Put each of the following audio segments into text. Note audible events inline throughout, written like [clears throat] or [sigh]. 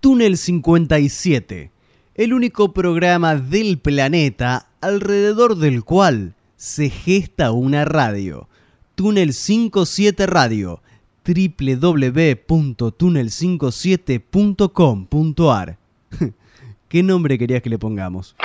Túnel 57, el único programa del planeta alrededor del cual se gesta una radio. Túnel 57 Radio, www.túnel57.com.ar. [laughs] ¿Qué nombre querías que le pongamos?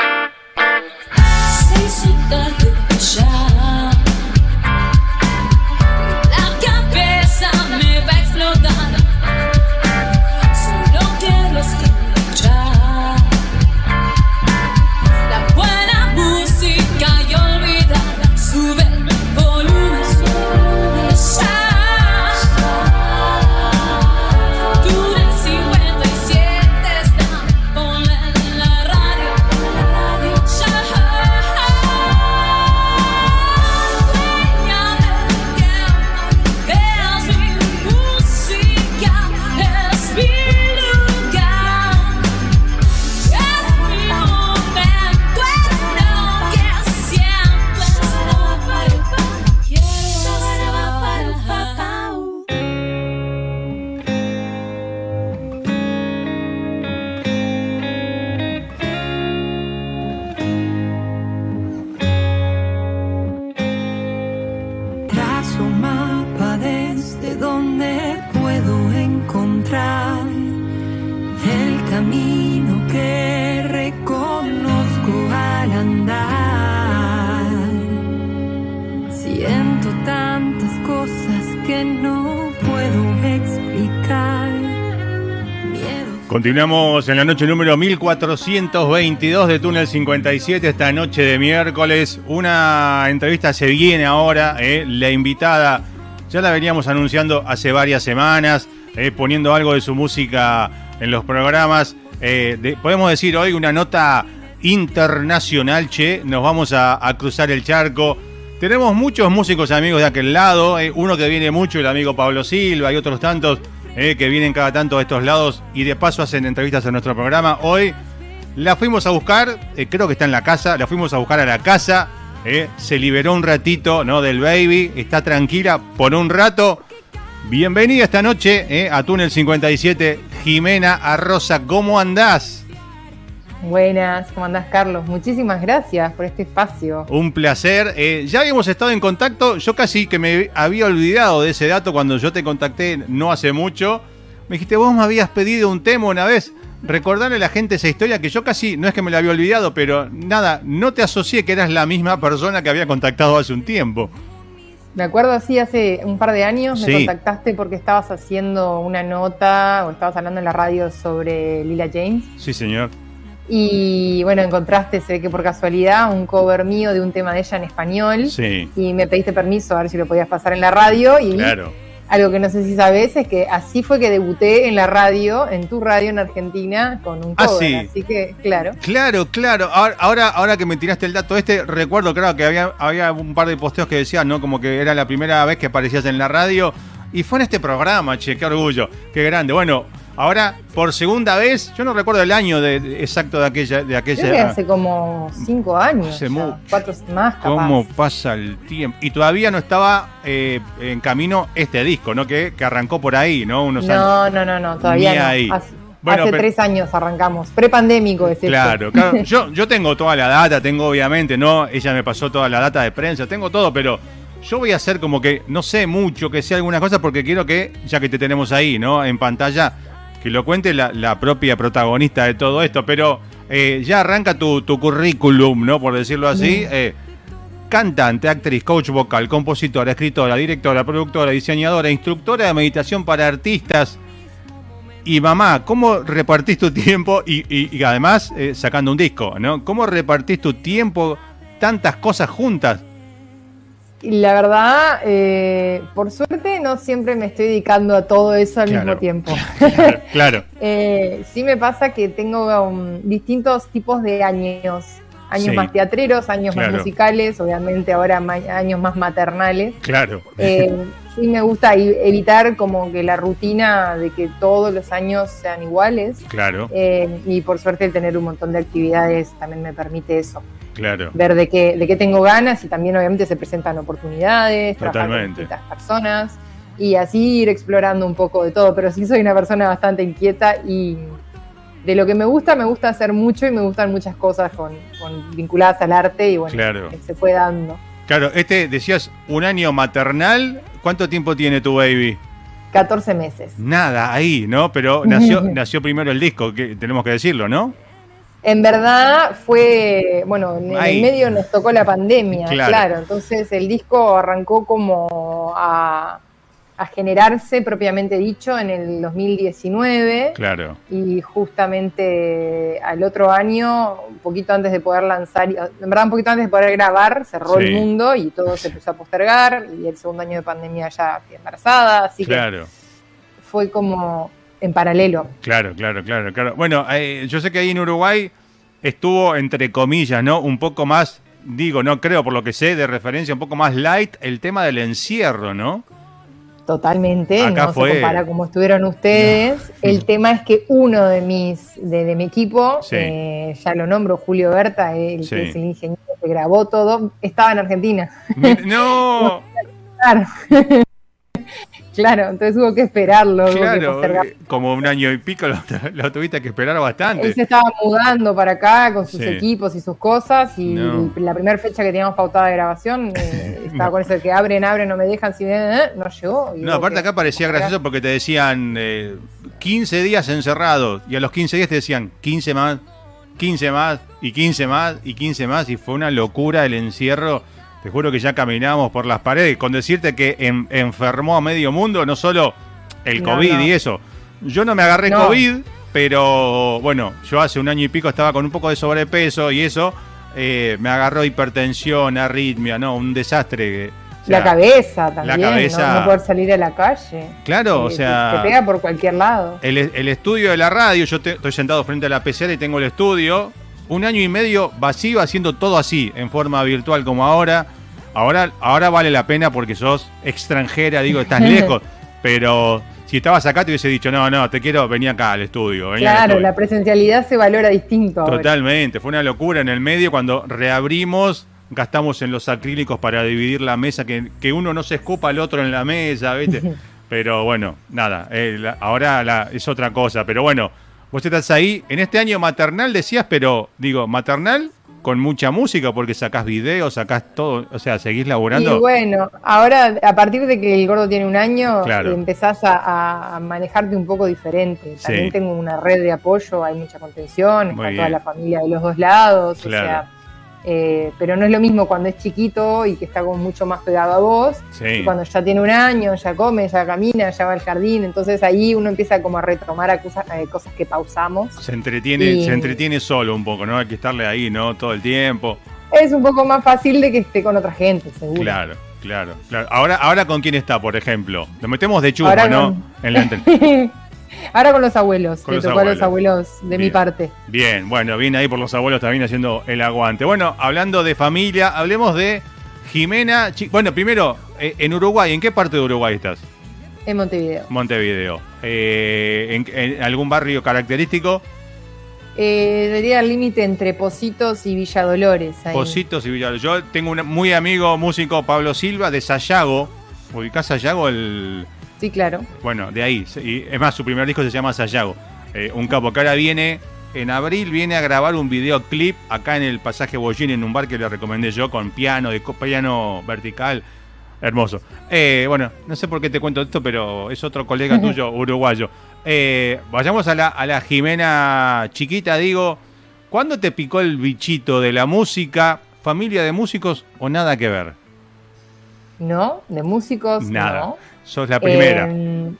Continuamos en la noche número 1422 de Túnel 57, esta noche de miércoles. Una entrevista se viene ahora, eh, la invitada, ya la veníamos anunciando hace varias semanas, eh, poniendo algo de su música en los programas. Eh, podemos decir hoy una nota internacional, che, nos vamos a, a, cruzar el charco. Tenemos muchos músicos amigos de aquel lado, uno que viene mucho, el amigo Pablo Silva y otros tantos eh, que vienen cada tanto a estos lados y de paso hacen entrevistas en nuestro programa. Hoy la fuimos a buscar, eh, creo que está en la casa, la fuimos a buscar a la casa, eh, se liberó un ratito ¿no? del baby, está tranquila por un rato. Bienvenida esta noche a Túnel 57, Jimena Arrosa, ¿cómo andás? Buenas, ¿cómo andás, Carlos? Muchísimas gracias por este espacio. Un placer. Eh, ya habíamos estado en contacto. Yo casi que me había olvidado de ese dato cuando yo te contacté no hace mucho. Me dijiste, vos me habías pedido un tema una vez. Recordarle a la gente esa historia que yo casi, no es que me la había olvidado, pero nada, no te asocié que eras la misma persona que había contactado hace un tiempo. Me acuerdo así, hace un par de años me contactaste porque estabas haciendo una nota o estabas hablando en la radio sobre Lila James. Sí, señor. Y bueno, encontraste, se ve que por casualidad, un cover mío de un tema de ella en español. Sí. Y me pediste permiso a ver si lo podías pasar en la radio. Y claro. algo que no sé si sabes es que así fue que debuté en la radio, en tu radio en Argentina, con un ah, cover. Así que, claro. Claro, claro. Ahora, ahora que me tiraste el dato este, recuerdo, claro, que había, había un par de posteos que decían, ¿no? Como que era la primera vez que aparecías en la radio. Y fue en este programa, che, qué orgullo, qué grande. Bueno, Ahora, por segunda vez, yo no recuerdo el año de, exacto de aquella. De aquella Creo que hace como cinco años. Hace cuatro más, capaz. ¿Cómo pasa el tiempo? Y todavía no estaba eh, en camino este disco, ¿no? Que, arrancó por ahí, ¿no? Unos no, no, no, no, todavía no. Ahí. Hace, tres años arrancamos, prepandémico es Claro, claro. [laughs] Yo, yo tengo toda la data, tengo obviamente, ¿no? Ella me pasó toda la data de prensa, tengo todo, pero yo voy a hacer como que no sé mucho, que sea alguna cosa, porque quiero que, ya que te tenemos ahí, ¿no? En pantalla, que lo cuente la, propia protagonista de todo esto, pero eh, ya arranca tu, currículum, ¿no? Por decirlo así. Eh, cantante, actriz, coach vocal, compositora, escritora, directora, productora, diseñadora, instructora de meditación para artistas. Y mamá, ¿cómo repartís tu tiempo? Y, además eh, sacando un disco, ¿no? ¿Cómo repartís tu tiempo, tantas cosas juntas? La verdad, eh, por suerte no siempre me estoy dedicando a todo eso al mismo tiempo. [laughs] Claro. [laughs] Eh, sí me pasa que tengo um, distintos tipos de años. Años más teatreros, años más musicales, obviamente ahora años más maternales. Claro. Eh, [laughs] sí me gusta evitar como que la rutina de que todos los años sean iguales. Claro. y por suerte el tener un montón de actividades también me permite eso. Claro. Ver de qué, de qué tengo ganas y también obviamente se presentan oportunidades, trabajar con distintas personas y así ir explorando un poco de todo. Pero sí soy una persona bastante inquieta y, de lo que me gusta, me gusta hacer mucho y me gustan muchas cosas con, vinculadas al arte y bueno, se fue dando. Claro, este decías un año maternal, ¿cuánto tiempo tiene tu baby? 14 meses. Nada, ahí, ¿no? Pero nació, [laughs] nació primero el disco, que tenemos que decirlo, ¿no? En verdad fue, bueno, en el medio nos tocó la pandemia, claro. Entonces el disco arrancó como a, generarse propiamente dicho en el 2019. Claro. Y justamente al otro año, un poquito antes de poder lanzar, en verdad un poquito antes de poder grabar, cerró el mundo y todo se empezó a postergar. Y el segundo año de pandemia ya fui embarazada, así claro. que fue como en paralelo. Claro, claro, claro, claro. Bueno, eh, yo sé que ahí en Uruguay estuvo, entre comillas, ¿no? Un poco más, digo, no creo, por lo que sé de referencia, un poco más light el tema del encierro, ¿no? Totalmente, no se compara como estuvieron ustedes. El [laughs] tema es que uno de mis, de, mi equipo, eh, ya lo nombro, Julio Berta, el que es el ingeniero que grabó todo, estaba en Argentina. No. [laughs] Claro, entonces hubo que esperarlo. Claro, eh, como un año y pico [laughs] lo, tuviste que esperar bastante. Él se estaba mudando para acá con sus equipos y sus cosas y la primera fecha que teníamos pautada de grabación eh, [laughs] estaba con eso de que abren, abren, no me dejan, si eh, no llegó. No, aparte acá parecía gracioso porque te decían 15 días encerrados y a los 15 días te decían 15 más, 15 más y 15 más y 15 más y fue una locura el encierro te juro que ya caminamos por las paredes con decirte que enfermó a medio mundo, no solo el COVID y eso. Yo no me agarré COVID, pero bueno, yo hace un año y pico estaba con un poco de sobrepeso y eso eh, me agarró hipertensión, arritmia, ¿no? Un desastre. la cabeza también, la cabeza, ¿no? poder salir a la calle. Claro, o sea... Te pega por cualquier lado. El, estudio de la radio, yo estoy sentado frente a la PCR y tengo el estudio, un año y medio vacío haciendo todo así, en forma virtual como ahora. Ahora, ahora vale la pena porque sos extranjera, digo, estás [laughs] lejos, pero si estabas acá te hubiese dicho, no, no, te quiero, venir acá al estudio. claro, la presencialidad se valora distinto. Totalmente, fue una locura en el medio cuando reabrimos, gastamos en los acrílicos para dividir la mesa, que, que uno no se escupa al otro en la mesa, ¿viste? [laughs] Pero bueno, nada, eh, ahora es otra cosa, pero bueno, Vos estás ahí, en este año maternal decías, pero digo, maternal con mucha música porque sacás videos, sacás todo, o sea, seguís laburando. Y bueno, ahora a partir de que el gordo tiene un año, empezás a, manejarte un poco diferente. También tengo una red de apoyo, hay mucha contención, está toda la familia de los dos lados, o sea eh, pero no es lo mismo cuando es chiquito y que está como mucho más pegado a vos, cuando ya tiene un año, ya come, ya camina, ya va al jardín, entonces ahí uno empieza como a retomar a cosas, eh, cosas que pausamos. Se entretiene, se entretiene solo un poco, ¿no? Hay que estarle ahí, ¿no? Todo el tiempo. Es un poco más fácil de que esté con otra gente, seguro. Claro. Claro, claro. Ahora, ahora con quién está, por ejemplo. Lo metemos de chupa, ¿no? En la [laughs] Ahora con los abuelos, con los abuelos. los abuelos de mi parte. Bien, bueno, viene ahí por los abuelos también haciendo el aguante. Bueno, hablando de familia, hablemos de Jimena. Bueno, primero, eh, en Uruguay, ¿en qué parte de Uruguay estás? En Montevideo. Montevideo. Eh, ¿en, algún barrio característico? Eh, sería el límite entre Positos y Villa Dolores. Positos y Villa Dolores. Yo tengo un muy amigo músico, Pablo Silva, de Sayago. ¿Ubicás Sayago? El, Sí, claro. Bueno, de ahí. Y es más, su primer disco se llama Sayago. Eh, un capo que ahora viene, en abril viene a grabar un videoclip acá en el pasaje Bollín, en un bar que le recomendé yo, con piano, de piano vertical. Hermoso. Eh, bueno, no sé por qué te cuento esto, pero es otro colega [laughs] tuyo, uruguayo. Eh, vayamos a la, a la Jimena chiquita, digo. ¿Cuándo te picó el bichito de la música? ¿Familia de músicos o nada que ver? No, de músicos nada. no. Sos la primera. Em,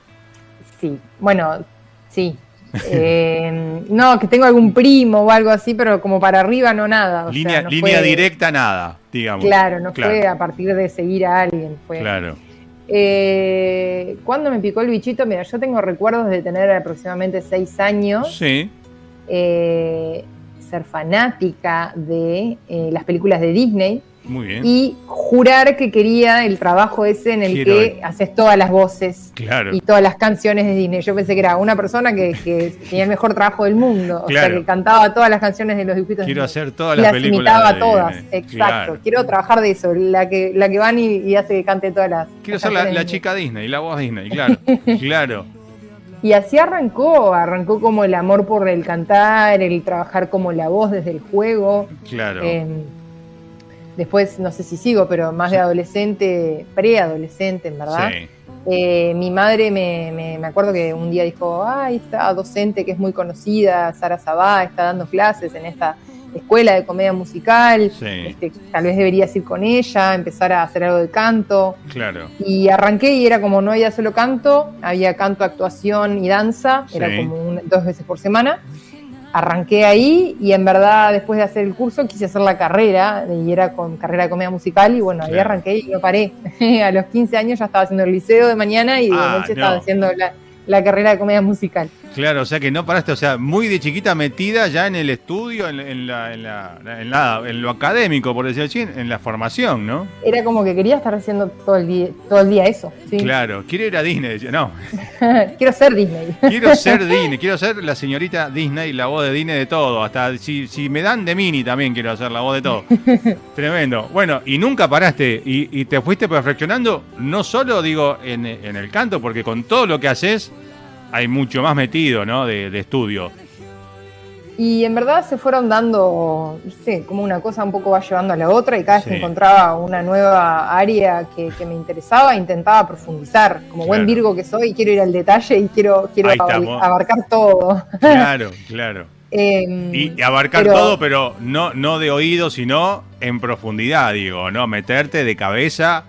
sí, bueno, sí. [laughs] Em, no, que tengo algún primo o algo así, pero como para arriba no nada. línea, línea directa nada, digamos. Claro, no fue a partir de seguir a alguien. Fue, claro. Eh, ¿Cuándo me picó el bichito? Mira, yo tengo recuerdos de tener aproximadamente seis años. Sí. Eh, ser fanática de eh, las películas de Disney. Muy bien. Y jurar que quería el trabajo ese en el que haces todas las voces y todas las canciones de Disney. Yo pensé que era una persona que, tenía el mejor trabajo del mundo. O sea, que cantaba todas las canciones de los dibujitos. Quiero hacer todas las, películas. imitaba todas. Exacto. Quiero trabajar de eso. La que, la que van y, hace que cante todas las. Quiero ser la, chica Disney, la voz Disney, claro. [laughs] claro. Y así arrancó, arrancó como el amor por el cantar, el trabajar como la voz desde el juego. Claro. Em, después, no sé si sigo, pero más de adolescente, preadolescente, en verdad. Eh, mi madre me, me, acuerdo que un día dijo, ay, esta docente que es muy conocida, Sara Sabá, está dando clases en esta escuela de comedia musical, este, tal vez deberías ir con ella, empezar a hacer algo de canto. Claro. Y arranqué y era como no había solo canto, había canto, actuación y danza, era como dos veces por semana. Arranqué ahí y en verdad después de hacer el curso quise hacer la carrera y era con carrera de comedia musical y bueno, ahí arranqué y no paré. [laughs] a los 15 años ya estaba haciendo el liceo de mañana y de ah, noche estaba haciendo la, la carrera de comedia musical. Claro, o sea que no paraste, o sea, muy de chiquita metida ya en el estudio, en, la, en, la, en, lo académico, por decirlo así, en la formación, ¿no? Era como que quería estar haciendo todo el día, todo el día eso. Claro, quiero ir a Disney, no. [laughs] quiero ser Disney. quiero ser [laughs] Disney, quiero ser la señorita Disney, la voz de Disney de todo, hasta si, si me dan de Mini también quiero hacer la voz de todo. [laughs] Tremendo. Bueno, y nunca paraste y, y, te fuiste perfeccionando, no solo digo en, en el canto, porque con todo lo que haces hay mucho más metido, ¿no? De, estudio. Y en verdad se fueron dando, ¿viste? Como una cosa un poco va llevando a la otra y cada vez que encontraba una nueva área que, me interesaba, intentaba profundizar. Como buen Virgo que soy, quiero ir al detalle y quiero, quiero abarcar todo. Claro, claro. [laughs] Em, y, abarcar todo, pero no, no de oído, sino en profundidad, digo, ¿no? Meterte de cabeza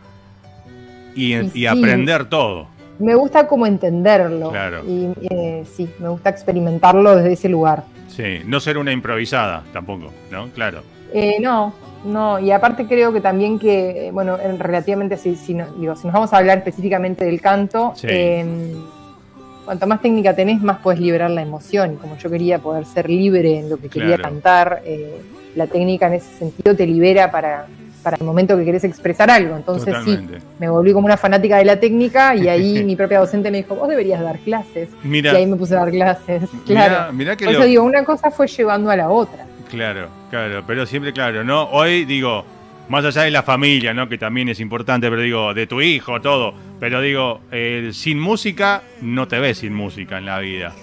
y, aprender todo me gusta como entenderlo. Claro. Y eh, sí, me gusta experimentarlo desde ese lugar. Sí, no ser una improvisada tampoco, ¿no? Claro. Eh, no, no, y aparte creo que también que, bueno, relativamente, si, si, digo, si nos vamos a hablar específicamente del canto, em, cuanto más técnica tenés, más puedes liberar la emoción. Y como yo quería poder ser libre en lo que quería cantar, eh, la técnica en ese sentido te libera para, para el momento que querés expresar algo. Entonces sí, me volví como una fanática de la técnica y ahí [laughs] mi propia docente me dijo, vos deberías dar clases. y ahí me puse a dar clases. Claro. Mirá, que Por eso digo, una cosa fue llevando a la otra. Claro, claro, pero siempre claro, ¿no? Hoy digo, más allá de la familia, ¿no? Que también es importante, pero digo, de tu hijo, todo. Pero digo, eh, sin música no te ves sin música en la vida.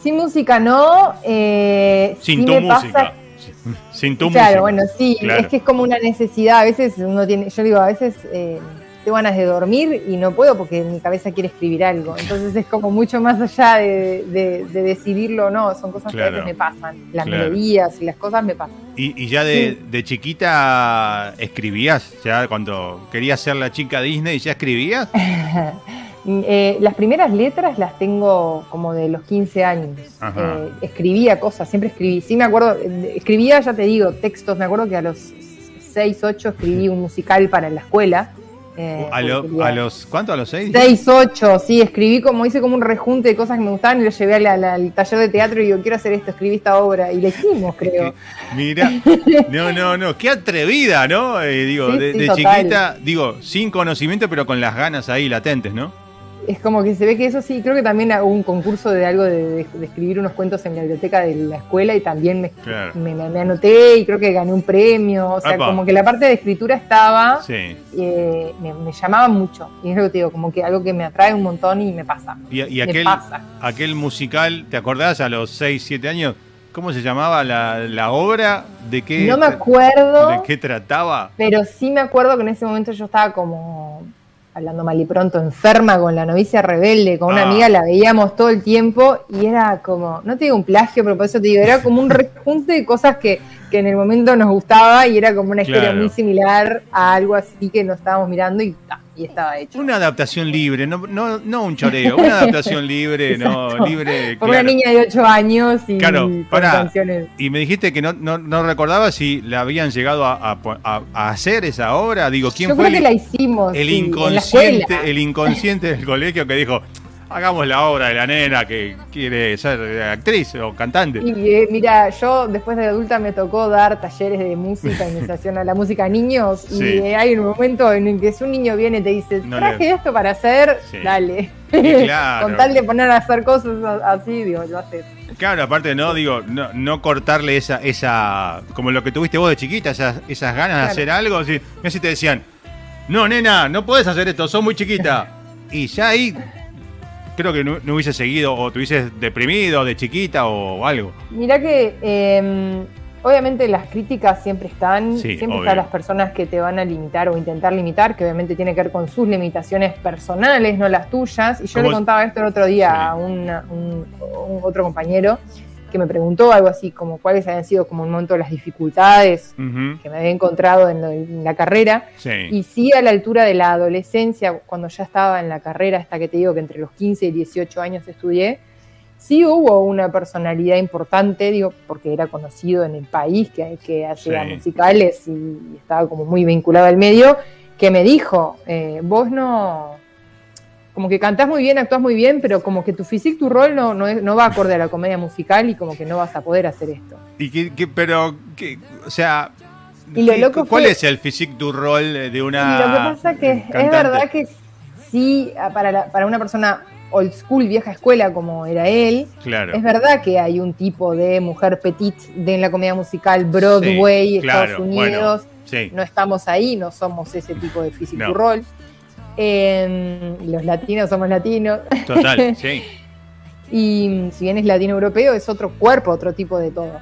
Sin música no. Eh, sin tu música. Sin tu Claro, bueno, sí, es que es como una necesidad. A veces uno tiene, yo digo, a veces eh, tengo ganas de dormir y no puedo porque mi cabeza quiere escribir algo. Entonces es como mucho más allá de, decidirlo o no, son cosas que a veces me pasan. Las melodías y las cosas me pasan. ¿Y, ya de, chiquita escribías? ¿Ya cuando querías ser la chica Disney ya escribías? [laughs] Eh, las primeras letras las tengo como de los 15 años. Eh, escribía cosas, siempre escribí. Sí, me acuerdo, escribía, ya te digo, textos. Me acuerdo que a los 6, 8 escribí un musical para la escuela. Eh, ¿A, los cuánto? ¿A los 6? 6, 8, sí, escribí como, hice como un rejunte de cosas que me gustaban y lo llevé al taller de teatro y digo, quiero hacer esto, escribí esta obra y le hicimos, [laughs] creo. Mira, no, no, no, qué atrevida, ¿no? digo, de chiquita, digo, sin conocimiento, pero con las ganas ahí latentes, ¿no? Es como que se ve que eso sí, creo que también hubo un concurso de algo de, escribir unos cuentos en la biblioteca de la escuela y también me, anoté y creo que gané un premio, o sea, como que la parte de escritura estaba, eh, me, llamaba mucho, y es lo que te digo, como que algo que me atrae un montón y me pasa. Y, aquel, aquel musical, ¿te acordás a los 6, 7 años? ¿Cómo se llamaba la, obra? ¿De qué? No me acuerdo. ¿De qué trataba? Pero sí me acuerdo que en ese momento yo estaba como hablando mal y pronto, enferma con la novicia rebelde, con una ah. amiga, la veíamos todo el tiempo y era como, no te digo un plagio, pero por eso te digo, era como un rejunte de cosas que, en el momento nos gustaba y era como una historia muy similar a algo así que nos estábamos mirando y y estaba hecho. Una adaptación libre, no, no, no un choreo, una adaptación libre, no, libre. Por una niña de 8 años y claro, canciones. Y me dijiste que no, no, no recordaba si la habían llegado a, a, hacer esa obra. Digo, ¿quién fue? Creo que la hicimos. El inconsciente, el inconsciente del colegio que dijo, hagamos la obra de la nena que quiere ser actriz o cantante. Y eh, mira, yo después de adulta me tocó dar talleres de música, [laughs] iniciación a la música a niños, y hay un momento en el que si un niño viene y te dice, traje esto para hacer, dale. [laughs] Con tal de poner a hacer cosas así, digo, lo haces. Claro, aparte, no, digo, no, no, cortarle esa, esa, como lo que tuviste vos de chiquita, esas, esas ganas de hacer algo. Así, si te decían, no, nena, no puedes hacer esto, sos muy chiquita. [laughs] Y ya ahí creo que no, hubiese seguido o te hubieses deprimido de chiquita o, algo. Mira que em, obviamente las críticas siempre están, siempre están las personas que te van a limitar o intentar limitar, que obviamente tiene que ver con sus limitaciones personales, no las tuyas. Y yo le contaba esto el otro día a un, otro compañero que me preguntó algo así como cuáles habían sido como un momento de las dificultades que me había encontrado en, la carrera. Y sí a la altura de la adolescencia, cuando ya estaba en la carrera, hasta que te digo que entre los 15 y 18 años estudié, sí hubo una personalidad importante, digo, porque era conocido en el país, que, que hacía musicales y estaba como muy vinculado al medio, que me dijo, eh, vos no, como que cantás muy bien, actuás muy bien, pero como que tu físico, tu rol no, no, va acorde a la comedia musical y como que no vas a poder hacer esto. Y que, pero, que, o sea, ¿cuál es el físico, tu rol de una... lo que pasa que es verdad que sí, para, para una persona old school, vieja escuela como era él. Claro. Es verdad que hay un tipo de mujer petit de en la comedia musical Broadway, Estados Unidos. No estamos ahí, no somos ese tipo de físico rol. Los latinos somos latinos. Total, [laughs] sí. y si bien es latino europeo, es otro cuerpo, otro tipo de todo.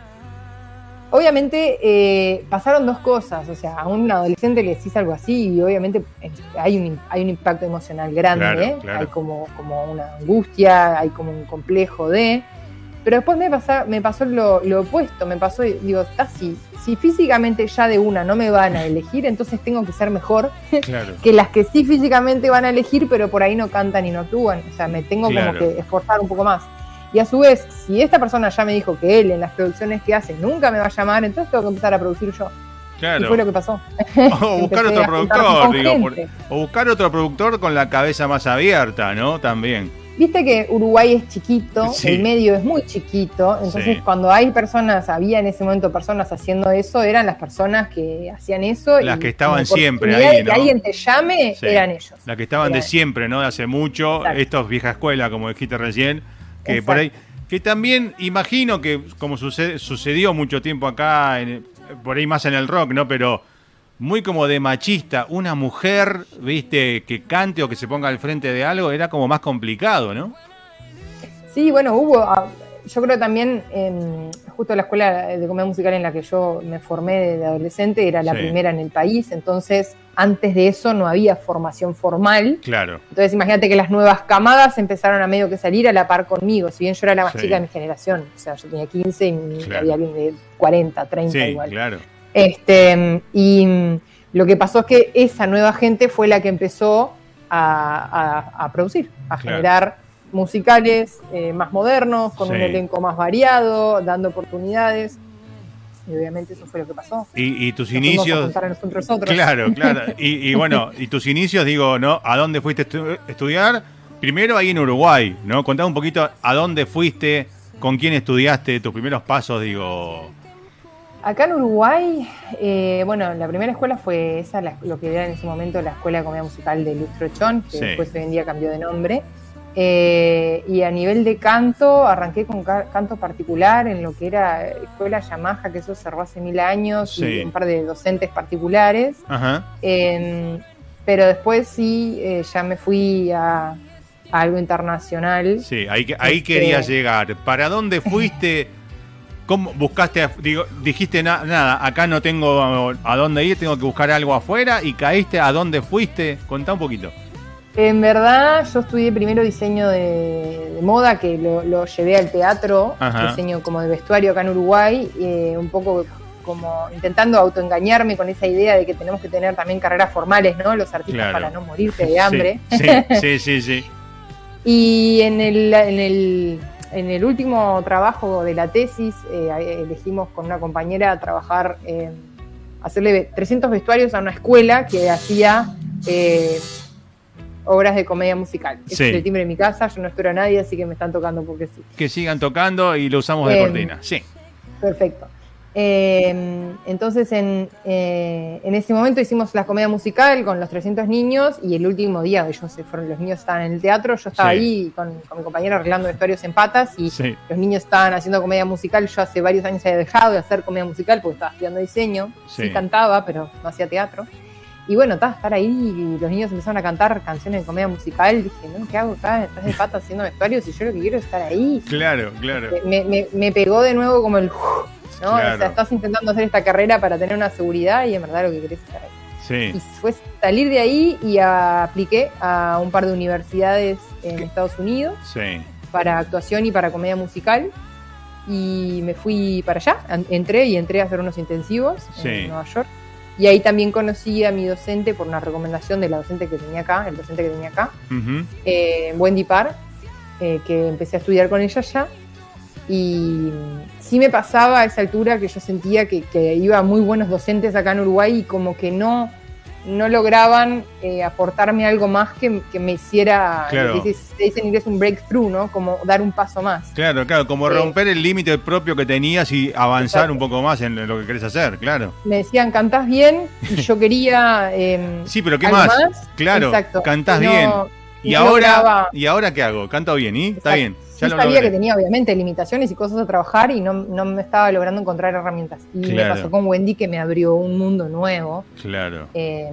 Obviamente eh, pasaron dos cosas, o sea, a un adolescente le decís algo así y obviamente eh, hay un, hay un impacto emocional grande, hay como, como una angustia, hay como un complejo de... Pero después me, pasa, me pasó lo, opuesto, me pasó, digo, está si, si físicamente ya de una no me van a elegir, entonces tengo que ser mejor [laughs] que las que sí físicamente van a elegir, pero por ahí no cantan y no actúan. O sea, me tengo como que esforzar un poco más. Y a su vez, si esta persona ya me dijo que él en las producciones que hace nunca me va a llamar, entonces tengo que empezar a producir yo. Claro. Y fue lo que pasó. [laughs] O buscar [laughs] otro productor, digo, o buscar otro productor con la cabeza más abierta, ¿no? También. Viste que Uruguay es chiquito, el medio es muy chiquito, entonces cuando hay personas, había en ese momento personas haciendo eso, eran las personas que hacían eso. Las que estaban siempre ahí, ¿no? Que alguien te llame, eran ellos. Las que estaban de siempre, ¿no? De hace mucho, estos vieja escuela, como dijiste recién, que por ahí, que también imagino que como sucedió mucho tiempo acá, por ahí más en el rock, ¿no? Pero muy como de machista, una mujer, viste, que cante o que se ponga al frente de algo, era como más complicado, ¿no? Sí, bueno, hubo, ah, yo creo también, justo la escuela de comedia musical en la que yo me formé de adolescente era la primera en el país, entonces antes de eso no había formación formal. Claro. Entonces imagínate que las nuevas camadas empezaron a medio que salir a la par conmigo, si bien yo era la más chica de mi generación, o sea, yo tenía 15 y había alguien de 40, 30 sí, igual. Claro. Este, y lo que pasó es que esa nueva gente fue la que empezó a, producir, a generar musicales eh, más modernos, con un elenco más variado, dando oportunidades. Y obviamente eso fue lo que pasó. Y, tus inicios. Claro, claro. [laughs] Y, bueno, y tus inicios, digo, ¿no? ¿A dónde fuiste a estudiar? Primero ahí en Uruguay, ¿no? Contame un poquito a dónde fuiste, con quién estudiaste, tus primeros pasos, digo. Acá en Uruguay, eh, bueno, la primera escuela fue esa, lo que era en ese momento la Escuela de Comedia Musical de Lustro Chon, que después hoy en día cambió de nombre. Eh, y a nivel de canto, arranqué con canto particular en lo que era Escuela Yamaha, que eso cerró hace mil años, y un par de docentes particulares. Em, pero después sí, eh, ya me fui a, algo internacional. Sí, ahí, ahí este, quería llegar. ¿Para dónde fuiste? [laughs] ¿Cómo buscaste? Digo, dijiste nada, acá no tengo a dónde ir, tengo que buscar algo afuera y caíste a dónde fuiste. Contá un poquito. En verdad, yo estudié primero diseño de, moda, que lo, llevé al teatro, diseño como de vestuario acá en Uruguay, eh, un poco como intentando autoengañarme con esa idea de que tenemos que tener también carreras formales, ¿no? Los artistas para no morirte de hambre. Sí, sí, sí. [laughs] y en el, en, el, en el último trabajo de la tesis eh, elegimos con una compañera trabajar, hacerle 300 vestuarios a una escuela que hacía... Eh, obras de comedia musical. es el timbre de mi casa, yo no espero a nadie, así que me están tocando porque sí. Que sigan tocando y lo usamos de em, cortina, sí. Perfecto. Em, entonces, en, eh, en, ese momento hicimos la comedia musical con los 300 niños y el último día, ellos se fueron, los niños estaban en el teatro, yo estaba ahí con, mi compañero arreglando vestuarios en patas y los niños estaban haciendo comedia musical. Yo hace varios años había dejado de hacer comedia musical porque estaba estudiando diseño, sí, cantaba, pero no hacía teatro. Y bueno, estaba estar ahí y los niños empezaron a cantar canciones de comedia musical. Dije, no, ¿qué hago acá detrás de pata haciendo vestuario si yo lo que quiero es estar ahí? Claro, claro. Me, pegó de nuevo como el... ¿no? O sea, estás intentando hacer esta carrera para tener una seguridad y en verdad lo que querés es estar ahí. Sí. Y fue salir de ahí y apliqué a un par de universidades en Estados Unidos sí. para actuación y para comedia musical. Y me fui para allá, entré y entré a hacer unos intensivos en Nueva York. Y ahí también conocí a mi docente por una recomendación de la docente que tenía acá, el docente que tenía acá, eh, Wendy Parr, eh, que empecé a estudiar con ella ya. Y sí me pasaba a esa altura que yo sentía que, que iba muy buenos docentes acá en Uruguay y como que no, no lograban eh, aportarme algo más que, me hiciera, claro. se dice en inglés un breakthrough, ¿no? Como dar un paso más. Claro, claro, como romper el límite propio que tenías y avanzar un poco más en lo que querés hacer, claro. Me decían, cantás bien, y yo quería... [laughs] Em, sí, pero ¿qué más? Claro, cantás bien. Y ahora, ¿Y ahora qué hago? Canto bien, ¿y? Está bien. Yo sabía que tenía obviamente limitaciones y cosas a trabajar y no, me estaba logrando encontrar herramientas. Y me pasó con Wendy que me abrió un mundo nuevo. Claro. Eh,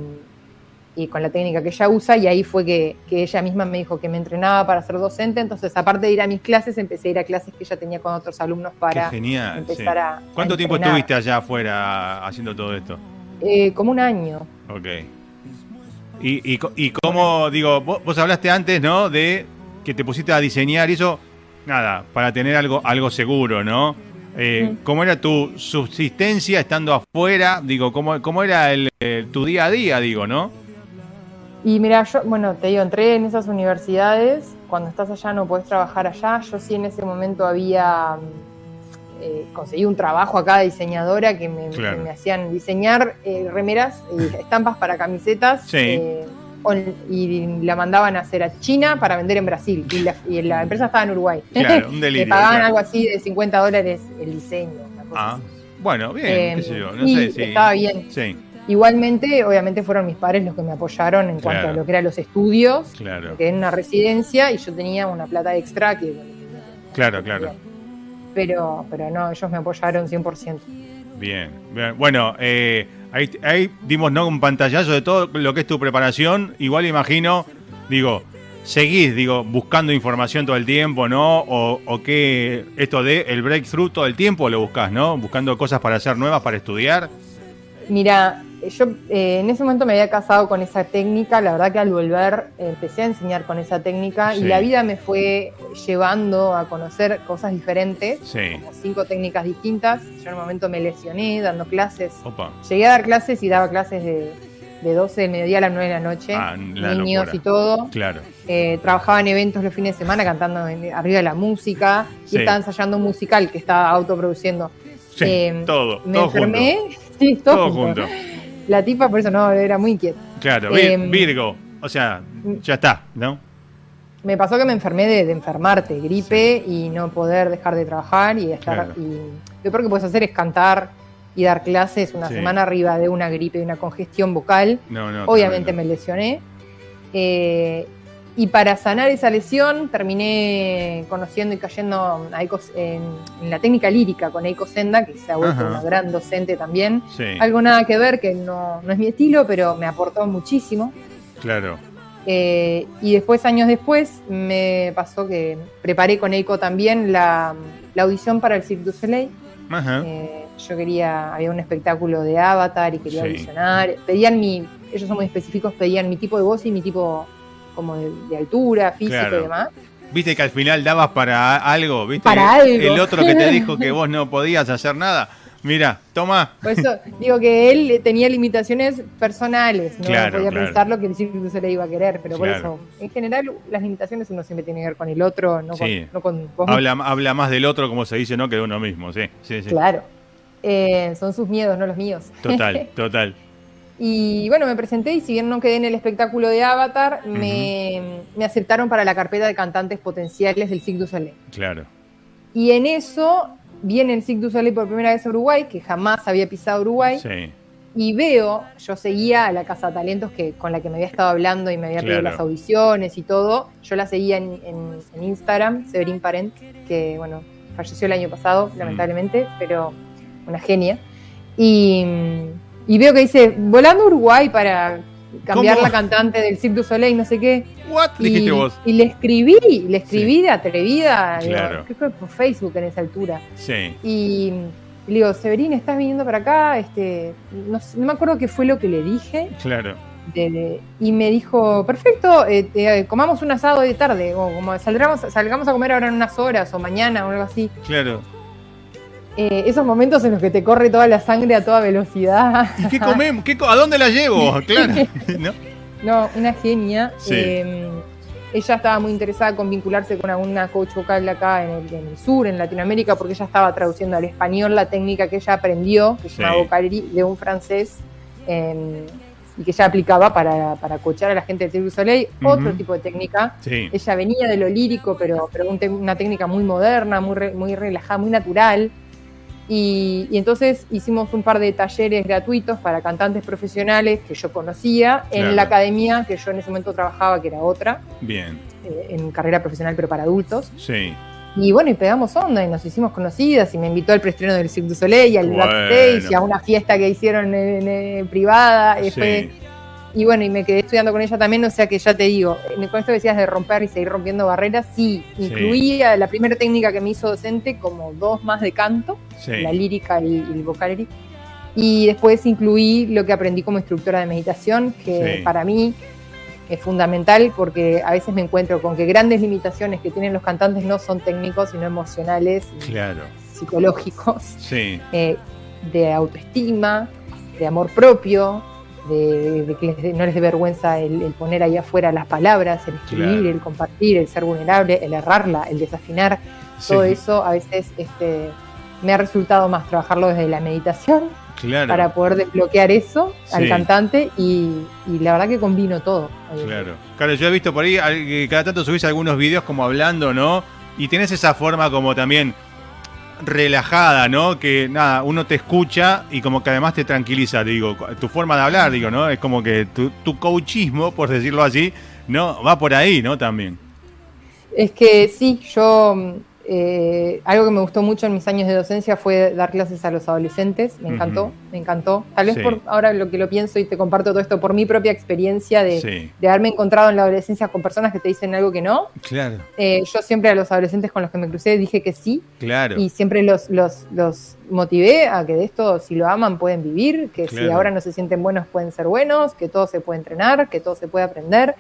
y con la técnica que ella usa, y ahí fue que, ella misma me dijo que me entrenaba para ser docente, entonces aparte de ir a mis clases, empecé a ir a clases que ella tenía con otros alumnos para empezar a... ¿Cuánto tiempo estuviste allá afuera haciendo todo esto? Eh, como un año. Ok. Y, y, cómo, digo, vos, hablaste antes, ¿no? De que te pusiste a diseñar y eso, nada, para tener algo, algo seguro, ¿no? Eh, ¿Cómo era tu subsistencia estando afuera? Digo, ¿cómo, cómo era el, tu día a día, digo, no? Y mira, yo, bueno, te digo, entré en esas universidades, cuando estás allá no puedes trabajar allá, yo sí en ese momento había eh, conseguí un trabajo acá de diseñadora que me, hacían diseñar eh, remeras, y [laughs] estampas para camisetas. Sí y la mandaban a hacer a China para vender en Brasil. Y la, empresa estaba en Uruguay. Claro, un delirio. Le pagaban algo así de 50 dólares el diseño. ah, bueno, bien, qué sé yo. No sé, sí. Estaba bien. Sí. Igualmente, obviamente fueron mis padres los que me apoyaron en cuanto a lo que eran los estudios, claro. que en una residencia y yo tenía una plata extra que... Claro, claro. Pero, pero no, ellos me apoyaron 100%. Bien, bien. Bueno, eh, Ahí, dimos ¿no? un pantallazo de todo lo que es tu preparación. Igual imagino, digo, seguís, digo, buscando información todo el tiempo, ¿no? O, o que esto de el breakthrough todo el tiempo lo buscas, ¿no? Buscando cosas para hacer nuevas, para estudiar. Mira, yo eh, en ese momento me había casado con esa técnica, la verdad que al volver eh, empecé a enseñar con esa técnica y la vida me fue llevando a conocer cosas diferentes, como cinco técnicas distintas. Yo en un momento me lesioné dando clases. Llegué a dar clases y daba clases de, de 12 del mediodía a las 9 de la noche, ah, niños y todo. Claro. Eh, trabajaba en eventos los fines de semana cantando arriba de la música y estaba ensayando un musical que estaba autoproduciendo. todo. Me enfermé. Sí, todo, junto. La tipa, por eso no, era muy inquieta. Claro, em, Virgo, o sea, ya está, ¿no? Me pasó que me enfermé de, enfermarte, gripe y no poder dejar de trabajar y estar. Y lo peor que puedes hacer es cantar y dar clases una semana arriba de una gripe, de una congestión vocal. No, no, Obviamente me lesioné. Eh, y para sanar esa lesión terminé conociendo y cayendo en, la técnica lírica con Eiko Senda, que se ha vuelto una gran docente también. Algo nada que ver, que no, es mi estilo, pero me aportó muchísimo. Claro. Eh, y después, años después, me pasó que preparé con Eiko también la, audición para el Cirque du Soleil. Eh, yo quería, había un espectáculo de Avatar y quería audicionar. Pedían mi, ellos son muy específicos, pedían mi tipo de voz y mi tipo como de, altura, físico y demás. Viste que al final dabas para algo, ¿viste? Para algo. El otro que te dijo [laughs] que vos no podías hacer nada. Mira, toma. Por eso digo que él tenía limitaciones personales, no podía pensar lo que el círculo se le iba a querer, pero por eso, en general, las limitaciones uno siempre tiene que ver con el otro, no con, Habla, habla, más del otro, como se dice, ¿no? Que de uno mismo, sí. sí, sí. Claro. Eh, son sus miedos, no los míos. Total, [laughs] total. Y bueno, me presenté y si bien no quedé en el espectáculo de Avatar, me, aceptaron para la carpeta de cantantes potenciales del Cirque du Soleil. Claro. Y en eso viene el Cirque du Soleil por primera vez a Uruguay, que jamás había pisado Uruguay. Sí. Y veo, yo seguía a la Casa de Talentos que, con la que me había estado hablando y me había pedido las audiciones y todo. Yo la seguía en, Instagram, Severin Parent, que bueno, falleció el año pasado, lamentablemente, pero una genia. Y y veo que dice, volando Uruguay para cambiar la cantante del Cirque du Soleil, no sé qué. What? Y, dijiste vos. Y le escribí, le escribí de atrevida, claro. que fue por Facebook en esa altura. Sí. Y, le digo, Severín, ¿estás viniendo para acá? Este, no, me acuerdo qué fue lo que le dije. Claro. y me dijo, perfecto, eh, comamos un asado de tarde, o como saldremos, salgamos a comer ahora en unas horas, o mañana, o algo así. Claro. Eh, esos momentos en los que te corre toda la sangre a toda velocidad. ¿Y qué comemos? ¿A dónde la llevo? [laughs] Claro. ¿No? una genia. Em, ella estaba muy interesada con vincularse con alguna coach vocal acá en el, sur, en Latinoamérica, porque ella estaba traduciendo al español la técnica que ella aprendió, que se llama vocalerie, de un francés, em, y que ella aplicaba para, para coachar a la gente de Cirque du Soleil, otro tipo de técnica. Ella venía de lo lírico, pero, pero una técnica muy moderna, muy, muy relajada, muy natural. Y, entonces hicimos un par de talleres gratuitos para cantantes profesionales que yo conocía en la academia que yo en ese momento trabajaba, que era otra. Bien. Eh, en carrera profesional, pero para adultos. Sí. Y bueno, y pegamos onda y nos hicimos conocidas y me invitó al preestreno del Cirque du Soleil, al backstage y a una fiesta que hicieron en, privada. Y sí. Y bueno, y me quedé estudiando con ella también, o sea que ya te digo, con esto que decías de romper y seguir rompiendo barreras, sí, incluía la primera técnica que me hizo docente como dos más de canto, la lírica y, el vocabulario. Y después incluí lo que aprendí como instructora de meditación, que para mí es fundamental porque a veces me encuentro con que grandes limitaciones que tienen los cantantes no son técnicos, sino emocionales, claro. psicológicos, sí. [laughs] Eh, de autoestima, de amor propio, de, que no les dé vergüenza el, poner ahí afuera las palabras, el escribir, el compartir, el ser vulnerable, el errarla, el desafinar, todo eso a veces este, me ha resultado más trabajarlo desde la meditación para poder desbloquear eso al cantante y, la verdad que combino todo. Claro. Claro, yo he visto por ahí que cada tanto subís algunos videos como hablando, ¿no? Y tienes esa forma como también relajada, ¿no? Que nada, uno te escucha y como que además te tranquiliza, digo, tu forma de hablar, digo, ¿no? Es como que tu, tu coachismo, por decirlo así, ¿no? Va por ahí, ¿no? También. Es que sí, yo eh, algo que me gustó mucho en mis años de docencia fue dar clases a los adolescentes, me encantó, me encantó. Tal vez por ahora lo que lo pienso y te comparto todo esto por mi propia experiencia de, haberme encontrado en la adolescencia con personas que te dicen algo que no. Claro. Eh, yo siempre a los adolescentes con los que me crucé dije que sí. Claro. Y siempre los, los, los motivé a que de esto, si lo aman, pueden vivir, que si ahora no se sienten buenos, pueden ser buenos, que todo se puede entrenar, que todo se puede aprender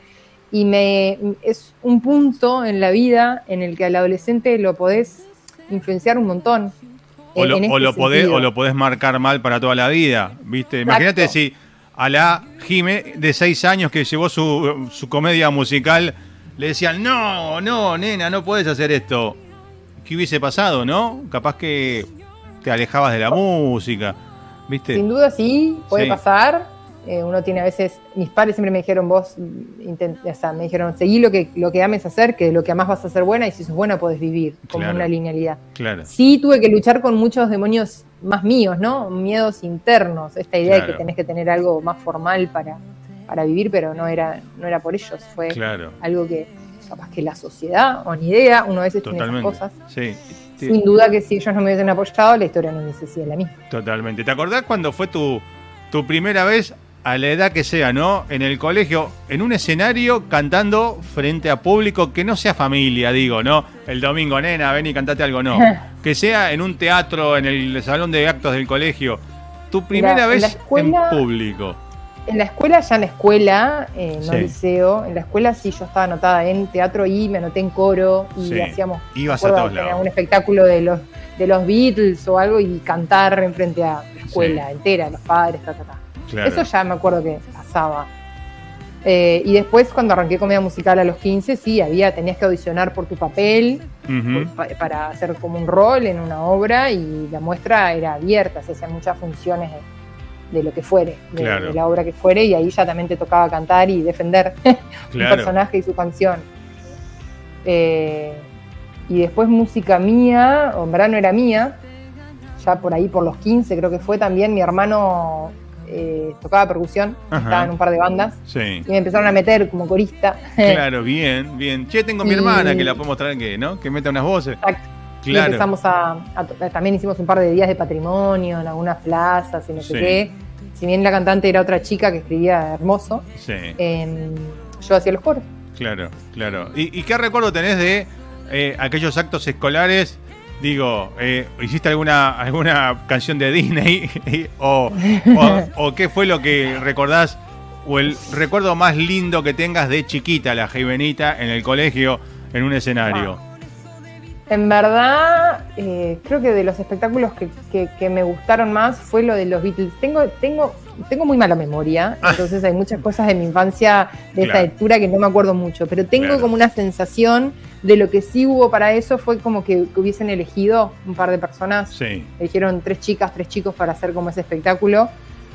y me, es un punto en la vida en el que al adolescente lo podés influenciar un montón. O lo, este lo podés, o lo podés marcar mal para toda la vida, ¿viste? Imagínate si a la Jime de seis años que llevó su, su comedia musical le decían, no, no, nena, no puedes hacer esto. ¿Qué hubiese pasado, no? Capaz que te alejabas de la música, ¿viste? Sin duda sí, puede pasar. Eh, uno tiene a veces, mis padres siempre me dijeron, vos, o sea, me dijeron, seguí lo que, lo que ames hacer, que lo que amas vas a ser buena y si sos buena podés vivir, como una linealidad. Claro. Sí tuve que luchar con muchos demonios más míos, ¿no? Miedos internos, esta idea de que tenés que tener algo más formal para, para vivir, pero no era, no era por ellos, fue algo que capaz que la sociedad, o ni idea, uno a veces tiene esas cosas. Sí. Sin duda que si ellos no me hubiesen apoyado, la historia no hubiese sido la misma. Totalmente. ¿Te acordás cuando fue tu, tu primera vez a la edad que sea, ¿no? En el colegio, en un escenario, cantando frente a público que no sea familia, digo, ¿no? El domingo, nena, ven y cantate algo, no. [laughs] Que sea en un teatro, en el salón de actos del colegio. Tu primera vez en, público. En la escuela, ya en la escuela, eh, no liceo, en la escuela sí yo estaba anotada en teatro y me anoté en coro y hacíamos Ibas a todos lados. un espectáculo de los, de los Beatles o algo y cantar en frente a la escuela entera, los padres, ta, ta, ta. Eso ya me acuerdo que pasaba. Eh, y después cuando arranqué comedia musical a los 15, sí, había, tenías que audicionar por tu papel para hacer como un rol en una obra y la muestra era abierta, se hacían muchas funciones de, lo que fuere, de, la obra que fuere, y ahí ya también te tocaba cantar y defender [laughs] un personaje y su canción. Eh, y después música mía, o en era mía, ya por ahí por los 15 creo que fue también mi hermano eh, tocaba percusión, estaba en un par de bandas. Y me empezaron a meter como corista. [laughs] Claro, bien, bien. Che, tengo mi hermana que la podemos traer que, ¿no? Que meta unas voces. Exacto. Y empezamos a, También hicimos un par de días de patrimonio en algunas plazas y no sé qué. si bien la cantante era otra chica que escribía hermoso, em, yo hacía los coros. Claro, claro. ¿Y, qué recuerdo tenés de eh, aquellos actos escolares? Digo, eh, ¿hiciste alguna, alguna canción de Disney? [laughs] o, o, qué fue lo que recordás? O el recuerdo más lindo que tengas de chiquita, la Jimenita, en el colegio, en un escenario. Ah. En verdad, eh, creo que de los espectáculos que, me gustaron más fue lo de los Beatles. Tengo, tengo, tengo muy mala memoria, ah. entonces hay muchas cosas de mi infancia de esa lectura que no me acuerdo mucho, pero tengo como una sensación de lo que sí hubo para eso fue como que, hubiesen elegido un par de personas. Sí. Eligieron tres chicas, tres chicos para hacer como ese espectáculo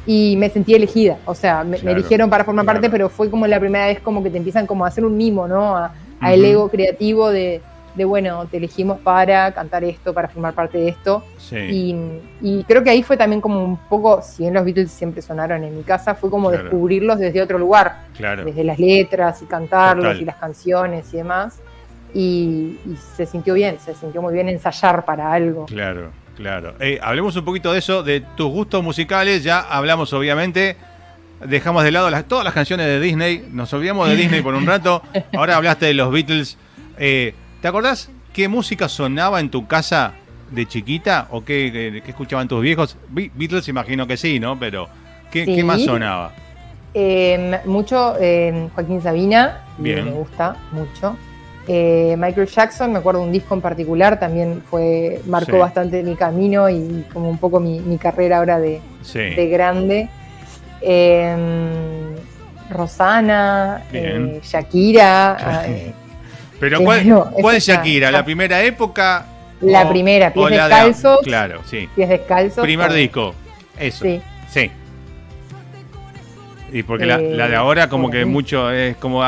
y me sentí elegida. O sea, me, eligieron para formar parte, pero fue como la primera vez como que te empiezan como a hacer un mimo, ¿no? A, el ego creativo de de bueno, te elegimos para cantar esto, para formar parte de esto. Y, creo que ahí fue también como un poco, si bien los Beatles siempre sonaron en mi casa, fue como descubrirlos desde otro lugar, desde las letras y cantarlos y las canciones y demás. Y, se sintió bien, se sintió muy bien ensayar para algo. Claro, claro. Eh, hablemos un poquito de eso, de tus gustos musicales, ya hablamos obviamente dejamos de lado todas las canciones de Disney, nos olvidamos de Disney por un rato, ahora hablaste de los Beatles. Eh, ¿Te acordás qué música sonaba en tu casa de chiquita o qué, escuchaban tus viejos? Beatles imagino que sí, ¿no? Pero ¿qué, más sonaba? Em, mucho em, Joaquín Sabina, me gusta mucho. Eh, Michael Jackson, me acuerdo de un disco en particular, también fue marcó bastante mi camino y como un poco mi, carrera ahora de, grande. Em, Rosana, eh, Shakira. Pero ¿cuál, ¿cuál es Shakira? ¿La primera época? La primera, pies descalzos. claro, sí. Pies descalzos. Primer disco. Eso. Sí. Sí. Y porque la, de eh, ahora como que mucho es como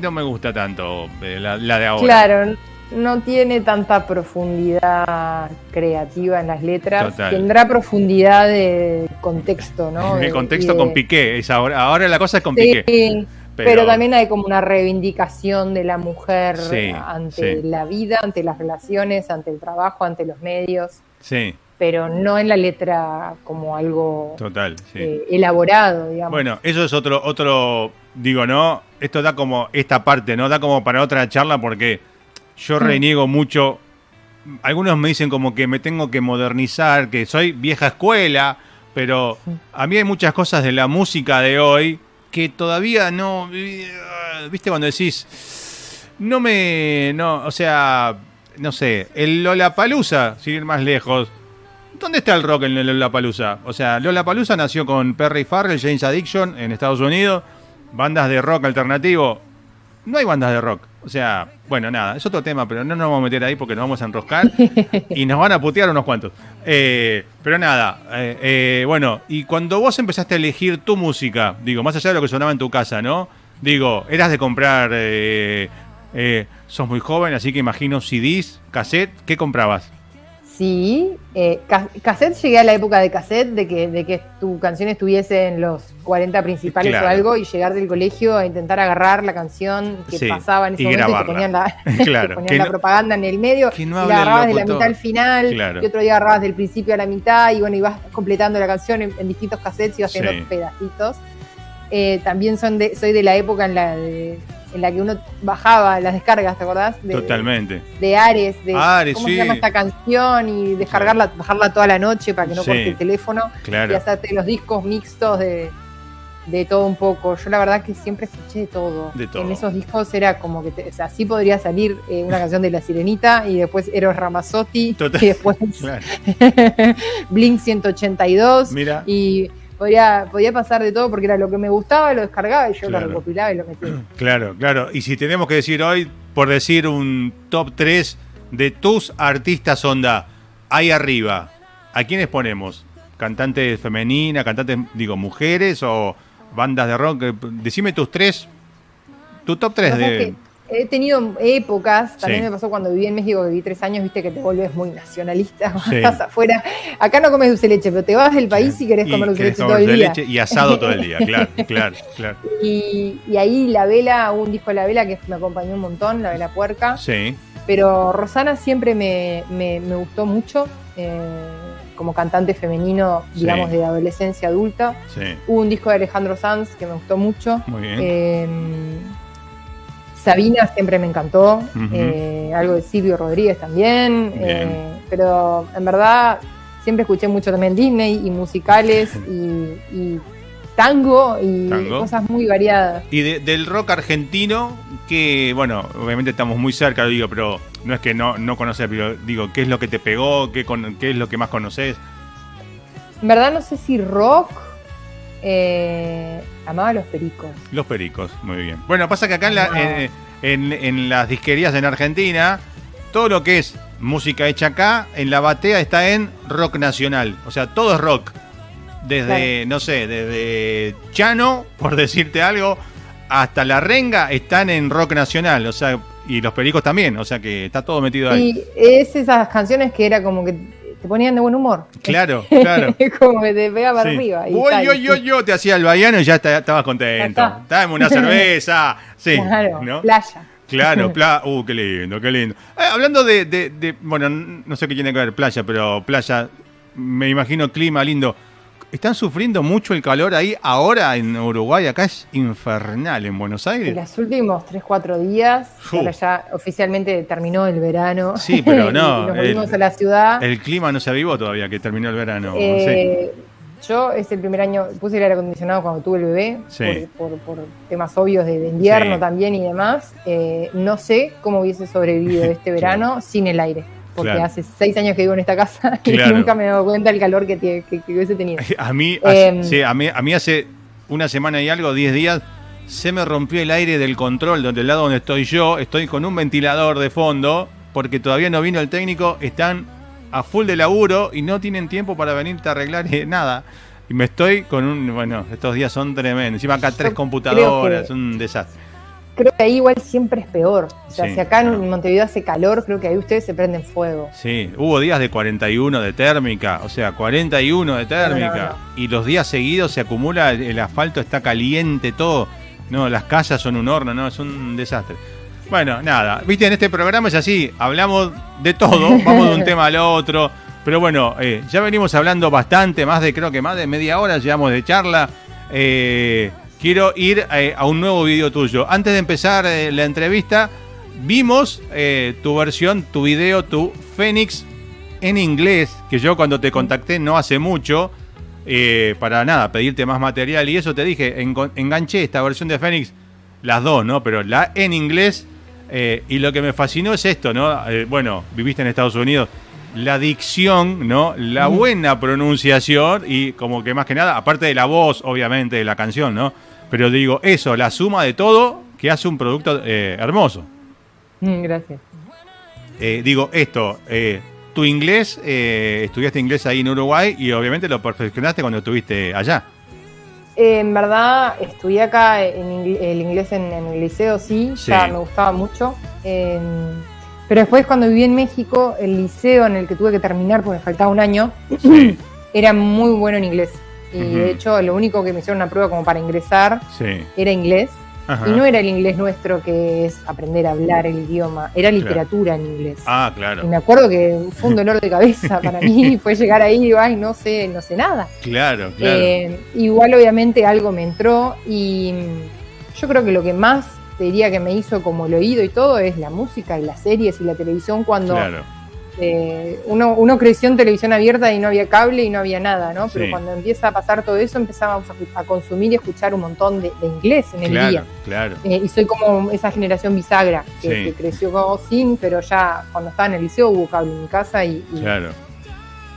no me gusta tanto eh, la, de ahora. Claro, no tiene tanta profundidad creativa en las letras. Tendrá profundidad de contexto, ¿no? [laughs] El contexto con Piqué. Es ahora, ahora la cosa es con sí. Piqué. Pero, también hay como una reivindicación de la mujer ante la vida, ante las relaciones, ante el trabajo, ante los medios. Sí. Pero no en la letra como algo Total, eh, elaborado, digamos. Bueno, eso es otro, otro, digo, ¿no? Esto da como esta parte, ¿no? Da como para otra charla porque yo mm. reniego mucho. Algunos me dicen como que me tengo que modernizar, que soy vieja escuela, pero a mí hay muchas cosas de la música de hoy que todavía no. ¿Viste cuando decís.? No me. No, o sea. No sé. El Lollapalooza, sin ir más lejos. ¿Dónde está el rock en el Lollapalooza? O sea, Lollapalooza nació con Perry Farrell, James Addiction en Estados Unidos. Bandas de rock alternativo. No hay bandas de rock. O sea, bueno, nada, es otro tema, pero no nos vamos a meter ahí porque nos vamos a enroscar [laughs] y nos van a putear unos cuantos. Eh, pero nada, eh, eh, bueno, y cuando vos empezaste a elegir tu música, digo, más allá de lo que sonaba en tu casa, ¿no? Digo, eras de comprar, sos muy joven, así que imagino CDs, cassette, ¿qué comprabas? Sí, eh, cassette llegué a la época de cassette, de que, de que tu canción estuviese en los 40 principales o algo y llegar del colegio a intentar agarrar la canción que pasaba en ese momento y te ponían, la, [laughs] [laughs] la propaganda en el medio y la agarrabas de la mitad al final y otro día agarrabas del principio a la mitad y bueno, ibas completando la canción en, distintos cassettes y ibas haciendo pedacitos. Eh, también son de, soy de la época en la de en la que uno bajaba las descargas, ¿te acordás? Totalmente. De Ares, de cómo se llama esta canción y descargarla, bajarla toda la noche para que no corte el teléfono y hacerte los discos mixtos de, todo un poco. Yo la verdad que siempre escuché de todo. En esos discos era como que así podría salir eh, una canción de La Sirenita y después Eros Ramazzotti y después [laughs] [laughs] Blink 182 Mira. y podía, podía pasar de todo porque era lo que me gustaba, lo descargaba y yo lo recopilaba y lo metía. [clears throat] Claro, claro. Y si tenemos que decir hoy, por decir un top 3 de tus artistas onda, ahí arriba, ¿a quiénes ponemos? ¿Cantantes femeninas, cantantes, digo, mujeres o bandas de rock? Decime tus tres, tu top 3 de he tenido épocas, también me pasó cuando viví en México, viví tres años, viste que te vuelves muy nacionalista, [laughs] estás afuera. Acá no comes dulce leche, pero te vas del país y querés comer dulce leche todo el día. Leche y asado todo el día, [laughs] claro, claro, claro. Y, ahí la vela, hubo un disco de la vela que me acompañó un montón, la vela puerca. Sí. Pero Rosana siempre me, gustó mucho. Eh, como cantante femenino, digamos, de adolescencia adulta. Hubo un disco de Alejandro Sanz que me gustó mucho. Muy bien. Em, Sabina siempre me encantó. Eh, algo de Silvio Rodríguez también. Eh, pero en verdad siempre escuché mucho también Disney y musicales [laughs] y, tango y cosas muy variadas. Y del rock argentino, que bueno, obviamente estamos muy cerca, digo, pero no es que no, no conoces, pero digo, ¿qué es lo que te pegó? ¿Qué, qué es lo que más conoces? En verdad no sé si rock. Eh, amaba los pericos. Los pericos, muy bien. Bueno, pasa que acá en, en, las disquerías en Argentina, todo lo que es música hecha acá, en la batea está en rock nacional. O sea, todo es rock. Desde, no sé, desde Chano, por [laughs] decirte algo, hasta la renga están en rock nacional. O sea, y los pericos también. O sea que está todo metido ahí. Y es esas canciones que era como que te ponían de buen humor. Claro, [laughs] claro. como que te pegaba arriba. Y yo, yo, yo, te hacía el baiano y ya estabas contento. Dame una [laughs] cerveza. Sí. Claro, playa. Claro, [laughs] playa. Uh, qué lindo, qué lindo. Eh, hablando de, de, de, bueno, no sé qué tiene que ver playa, pero playa, me imagino clima lindo. ¿Están sufriendo mucho el calor ahí ahora en Uruguay? Acá es infernal en Buenos Aires. En los últimos 3, 4 días, ahora ya oficialmente terminó el verano. Sí, pero [laughs] no. nos volvimos a la ciudad. El clima no se avivó todavía que terminó el verano. Eh, yo es el primer año, puse el aire acondicionado cuando tuve el bebé, por, temas obvios de, invierno también y demás. Eh, no sé cómo hubiese sobrevivido [laughs] este verano sin el aire porque hace seis años que vivo en esta casa [laughs] y nunca me he dado cuenta del calor que, que, hubiese tenido. [laughs] A mí, em, a, mí, a mí hace una semana y algo, diez días, se me rompió el aire del control donde el lado donde estoy yo, estoy con un ventilador de fondo, porque todavía no vino el técnico, están a full de laburo y no tienen tiempo para venirte a arreglar nada. Y me estoy con un, bueno, estos días son tremendos. Encima acá tres computadoras, un desastre creo que ahí igual siempre es peor. O sea, si acá en Montevideo hace calor, creo que ahí ustedes se prenden fuego. Sí, hubo días de 41 de térmica, o sea, 41 de térmica. Y los días seguidos se acumula, el asfalto está caliente, todo. No, las casas son un horno, no, es un desastre. Bueno, nada, viste, en este programa es así, hablamos de todo, [laughs] vamos de un tema al otro. Pero bueno, eh, ya venimos hablando bastante, más de, creo que más de media hora llevamos de charla. Eh, quiero ir eh, a un nuevo video tuyo. Antes de empezar eh, la entrevista, vimos eh, tu versión, tu video, tu Fénix en inglés, que yo cuando te contacté no hace mucho, para nada, pedirte más material y eso te dije, enganché esta versión de Fénix, las dos, ¿no? Pero la en inglés, y lo que me fascinó es esto, ¿no? bueno, viviste en Estados Unidos, la dicción, ¿no? La buena pronunciación y como que más que nada, aparte de la voz, obviamente, de la canción, ¿no? Pero digo, eso, la suma de todo que hace un producto eh, hermoso. Mm, gracias. Eh, digo, esto, eh, tu inglés, estudiaste inglés ahí en Uruguay y obviamente lo perfeccionaste cuando estuviste allá. en verdad, estudié acá en el inglés en, el liceo, sí, ya me gustaba mucho. Em, pero después cuando viví en México, el liceo en el que tuve que terminar porque me faltaba un año, [clears throat] era muy bueno en inglés. Y de hecho, lo único que me hicieron una prueba como para ingresar era inglés. Y no era el inglés nuestro que es aprender a hablar el idioma, era literatura en inglés. Ah, claro. Y me acuerdo que fue un [laughs] dolor de cabeza para mí, [laughs] fue llegar ahí y digo, ay, no sé, no sé nada. Claro, claro. Eh, igual obviamente algo me entró y yo creo que lo que más te diría que me hizo como el oído y todo es la música y las series y la televisión cuando... Eh, uno, uno, creció en televisión abierta y no había cable y no había nada, ¿no? Pero cuando empieza a pasar todo eso, empezábamos a, consumir y escuchar un montón de, inglés en el día. Claro. Eh, y soy como esa generación bisagra que, creció como sin, pero ya cuando estaba en el liceo hubo cable en mi casa y,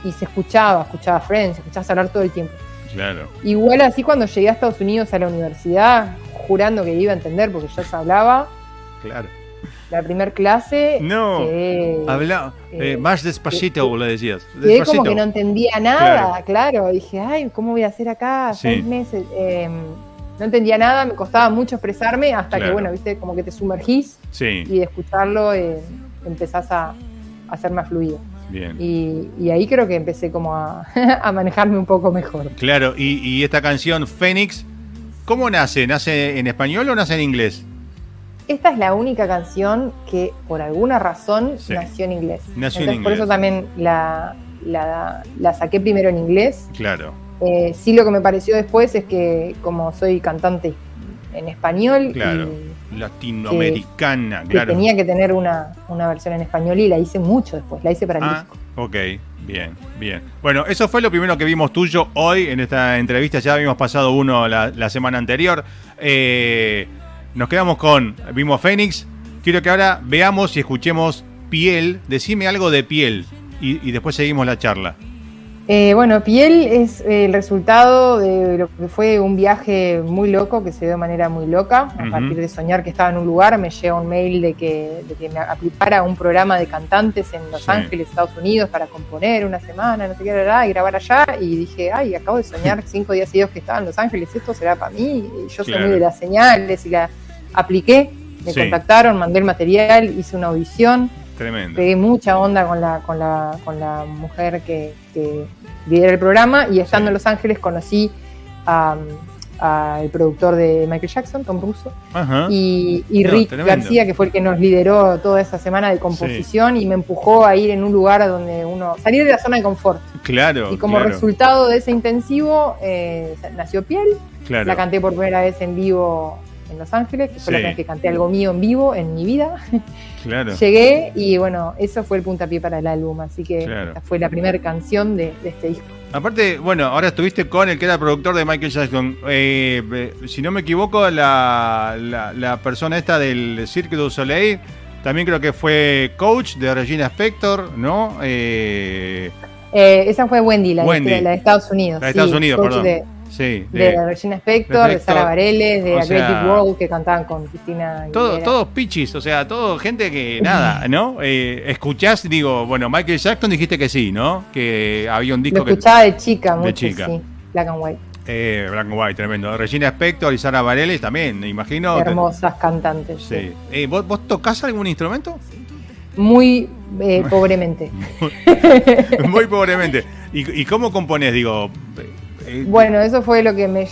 y, se escuchaba, escuchaba Friends, escuchaba hablar todo el tiempo. Claro. Igual así cuando llegué a Estados Unidos a la universidad, jurando que iba a entender porque ya se hablaba. Claro la primera clase. No, habla eh, más despacito, le decías. Quedé como que no entendía nada, claro. Dije, ay, ¿cómo voy a hacer acá? Seis meses. Em, no entendía nada, me costaba mucho expresarme hasta que, bueno, viste, como que te sumergís y de escucharlo eh, empezás a, a, ser más fluido. Bien. Y, ahí creo que empecé como a, [laughs] a manejarme un poco mejor. Claro, y, y esta canción, Fénix, ¿cómo nace? ¿Nace en español o nace en inglés? Esta es la única canción que por alguna razón nació en inglés. Nació en inglés. Por eso también la, la, saqué primero en inglés. Claro. Eh, sí, lo que me pareció después es que, como soy cantante en español. Claro. latinoamericana, claro. tenía que tener una, versión en español y la hice mucho después, la hice para el ah, disco. Ok, bien, bien. Bueno, eso fue lo primero que vimos tuyo hoy en esta entrevista. Ya habíamos pasado uno la, semana anterior. Eh, nos quedamos con, vimos Fénix. Quiero que ahora veamos y escuchemos Piel. Decime algo de Piel y después seguimos la charla. Eh, bueno, Piel es el resultado de lo que fue un viaje muy loco, que se dio de manera muy loca. A partir de soñar que estaba en un lugar, me llega un mail de que, me aplicara un programa de cantantes en Los Ángeles, Estados Unidos, para componer una semana, no sé qué, y grabar allá. Y dije, ay, acabo de soñar [laughs] cinco días seguidos que estaba en Los Ángeles, esto será para mí. Y yo soy muy de las señales y la apliqué. Me contactaron, mandé el material, hice una audición. Tremendo. Pegué mucha onda con la, con la, con la mujer que, que lidera el programa y estando en Los Ángeles conocí al productor de Michael Jackson, Tom Russo, y, Rick García, que fue el que nos lideró toda esa semana de composición y me empujó a ir en un lugar donde uno, salir de la zona de confort. Claro. Y como resultado de ese intensivo eh, nació Piel. La canté por primera vez en vivo en Los Ángeles, que fue la primera vez que canté algo mío en vivo en mi vida. Claro. [laughs] Llegué y bueno, eso fue el puntapié para el álbum, así que esta fue la primera canción de, este disco. Aparte, bueno, ahora estuviste con el que era productor de Michael Jackson. Eh, eh, si no me equivoco, la, la, persona esta del Cirque du Soleil también creo que fue coach de Regina Spector, ¿no? Eh, esa fue Wendy, la, De, la de Estados Unidos. La de Estados Unidos, perdón. Sí, de, Regina Spector, de, Sara Bareilles, de Athletic World, que cantaban con Cristina. Todo, todos pichis, o sea, todo gente que nada, [laughs] ¿no? Eh, escuchás, digo, bueno, Michael Jackson dijiste que sí, ¿no? Que había un disco Lo escuchaba de chica, mucho, de chica. Sí, Black and White. Eh, Black and White, tremendo. Regina Spector y Sara Bareilles también, me imagino. Hermosas cantantes. Sí. Eh, ¿vos, ¿vos, tocás algún instrumento? Muy eh, pobremente. [laughs] muy, pobremente. ¿Y, ¿Y, cómo componés? Digo, eh, bueno, eso fue lo que me,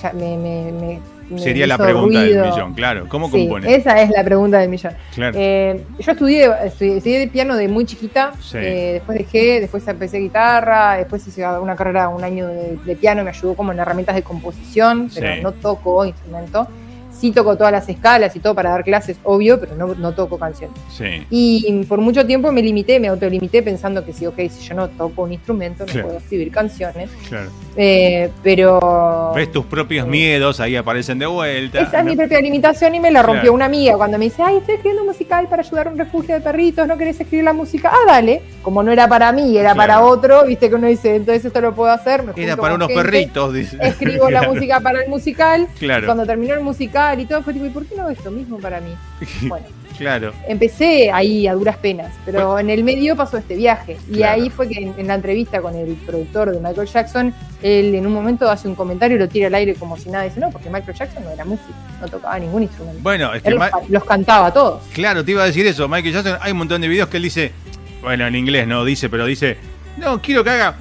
Sería la pregunta del millón, claro. ¿Cómo sí, Esa es la pregunta del millón. Eh, yo estudié, estudié, piano de muy chiquita, eh, después dejé, después empecé guitarra, después hice una carrera, un año de, de piano, me ayudó como en herramientas de composición, pero no toco instrumento sí toco todas las escalas y todo para dar clases, obvio, pero no, no toco canciones. Sí. Y por mucho tiempo me limité, me autolimité pensando que si, ok, si yo no toco un instrumento, no puedo escribir canciones. Claro. Eh, pero... Ves tus propios miedos, ahí aparecen de vuelta. Esa es mi propia limitación y me la rompió una amiga cuando me dice, ay, estoy escribiendo musical para ayudar a un refugio de perritos, ¿no querés escribir la música? Ah, dale. Como no era para mí, era para otro, viste que uno dice, entonces esto lo puedo hacer. era para unos perritos, dice. Escribo la [laughs] música para el musical. Claro. Cuando terminó el musical, y todo, fue tipo, ¿y por qué no esto mismo para mí? [laughs] Bueno. claro. Empecé ahí a duras penas, pero en el medio pasó este viaje. Y ahí fue que en, la entrevista con el productor de Michael Jackson, él en un momento hace un comentario y lo tira al aire como si nada. Dice, no, porque Michael Jackson no era músico, no tocaba ningún instrumento. Bueno, es que los, cantaba todos. Claro, te iba a decir eso. Michael Jackson, hay un montón de videos que él dice, bueno, en inglés no dice, pero dice, no, quiero que haga.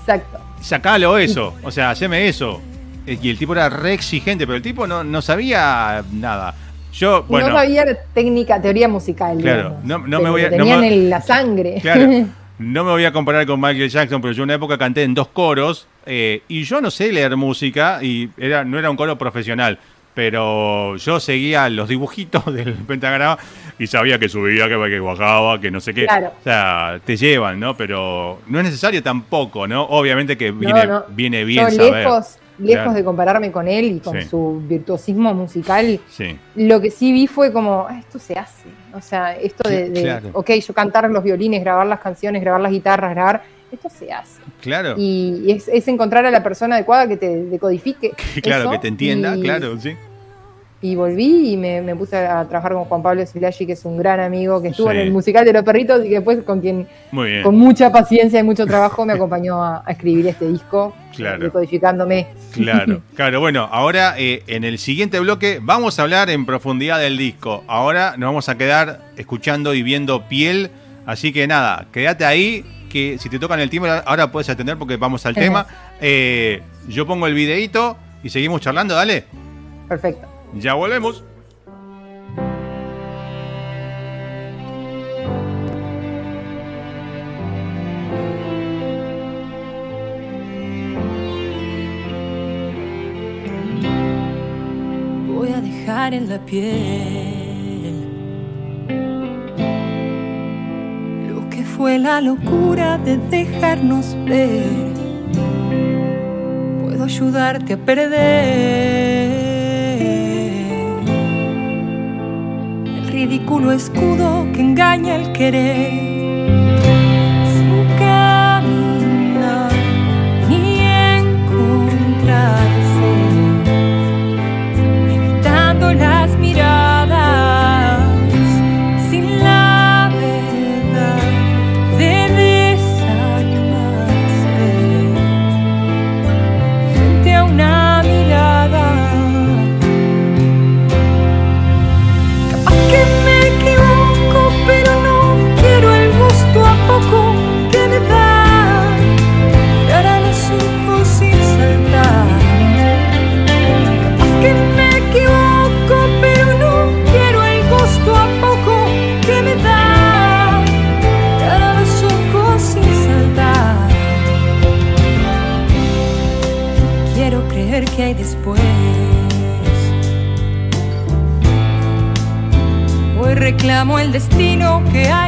Exacto. Sacalo eso, o sea, haceme eso. Eh, y el tipo era re exigente, pero el tipo no, no sabía nada. Yo, bueno, no sabía técnica, teoría musical. Claro, no, me voy a. Tenían en la sangre. Claro, [laughs] no me voy a comparar con Michael Jackson, pero yo en una época canté en dos coros eh, y yo no sé leer música y era, no era un coro profesional, pero yo seguía los dibujitos [laughs] del pentagrama y sabía que subía, que, bajaba, que no sé qué. Claro. O sea, te llevan, ¿no? Pero no es necesario tampoco, ¿no? Obviamente que viene, viene bien saber lejos de compararme con él y con su virtuosismo musical, lo que sí vi fue como, ah, esto se hace. O sea, esto de, ok, yo cantar los violines, grabar las canciones, grabar las guitarras, grabar, esto se hace. Claro. Y es, encontrar a la persona adecuada que te decodifique. [laughs] claro, que te entienda, claro, sí y volví y me, puse a trabajar con Juan Pablo Silaggi, que es un gran amigo que estuvo en el musical de los perritos y que después con quien con mucha paciencia y mucho trabajo me acompañó a, escribir este disco, claro. decodificándome. Claro, [laughs] claro. Bueno, ahora eh, en el siguiente bloque vamos a hablar en profundidad del disco. Ahora nos vamos a quedar escuchando y viendo piel. Así que nada, quédate ahí, que si te tocan el timbre ahora puedes atender porque vamos al tema. Eh, yo pongo el videito y seguimos charlando, dale. Perfecto. Ya volvemos. Voy a dejar en la piel lo que fue la locura de dejarnos ver. Puedo ayudarte a perder ridículo escudo que engaña el querer. Reclamo el destino que hay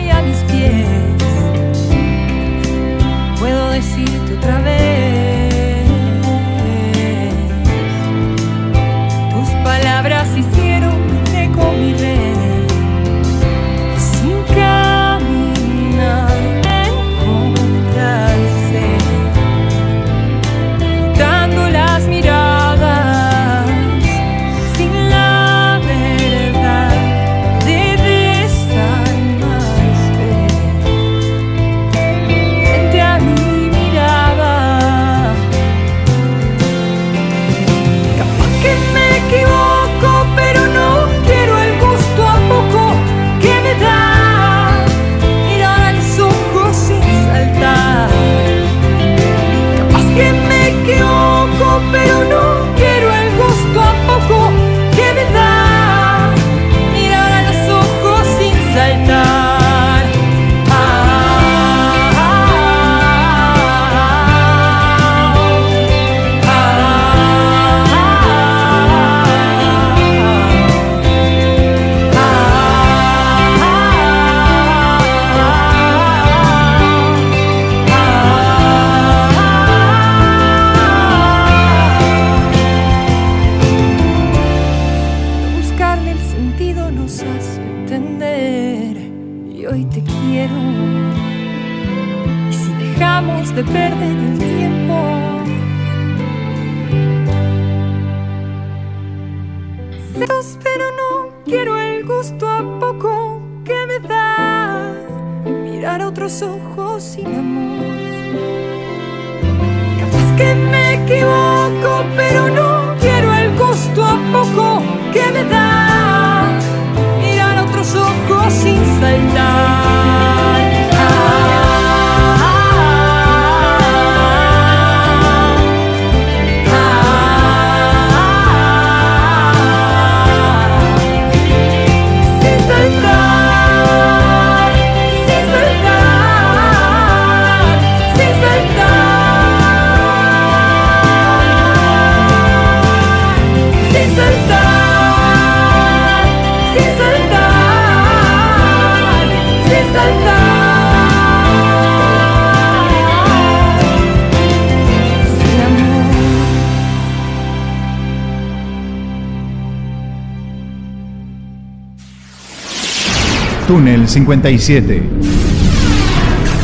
57.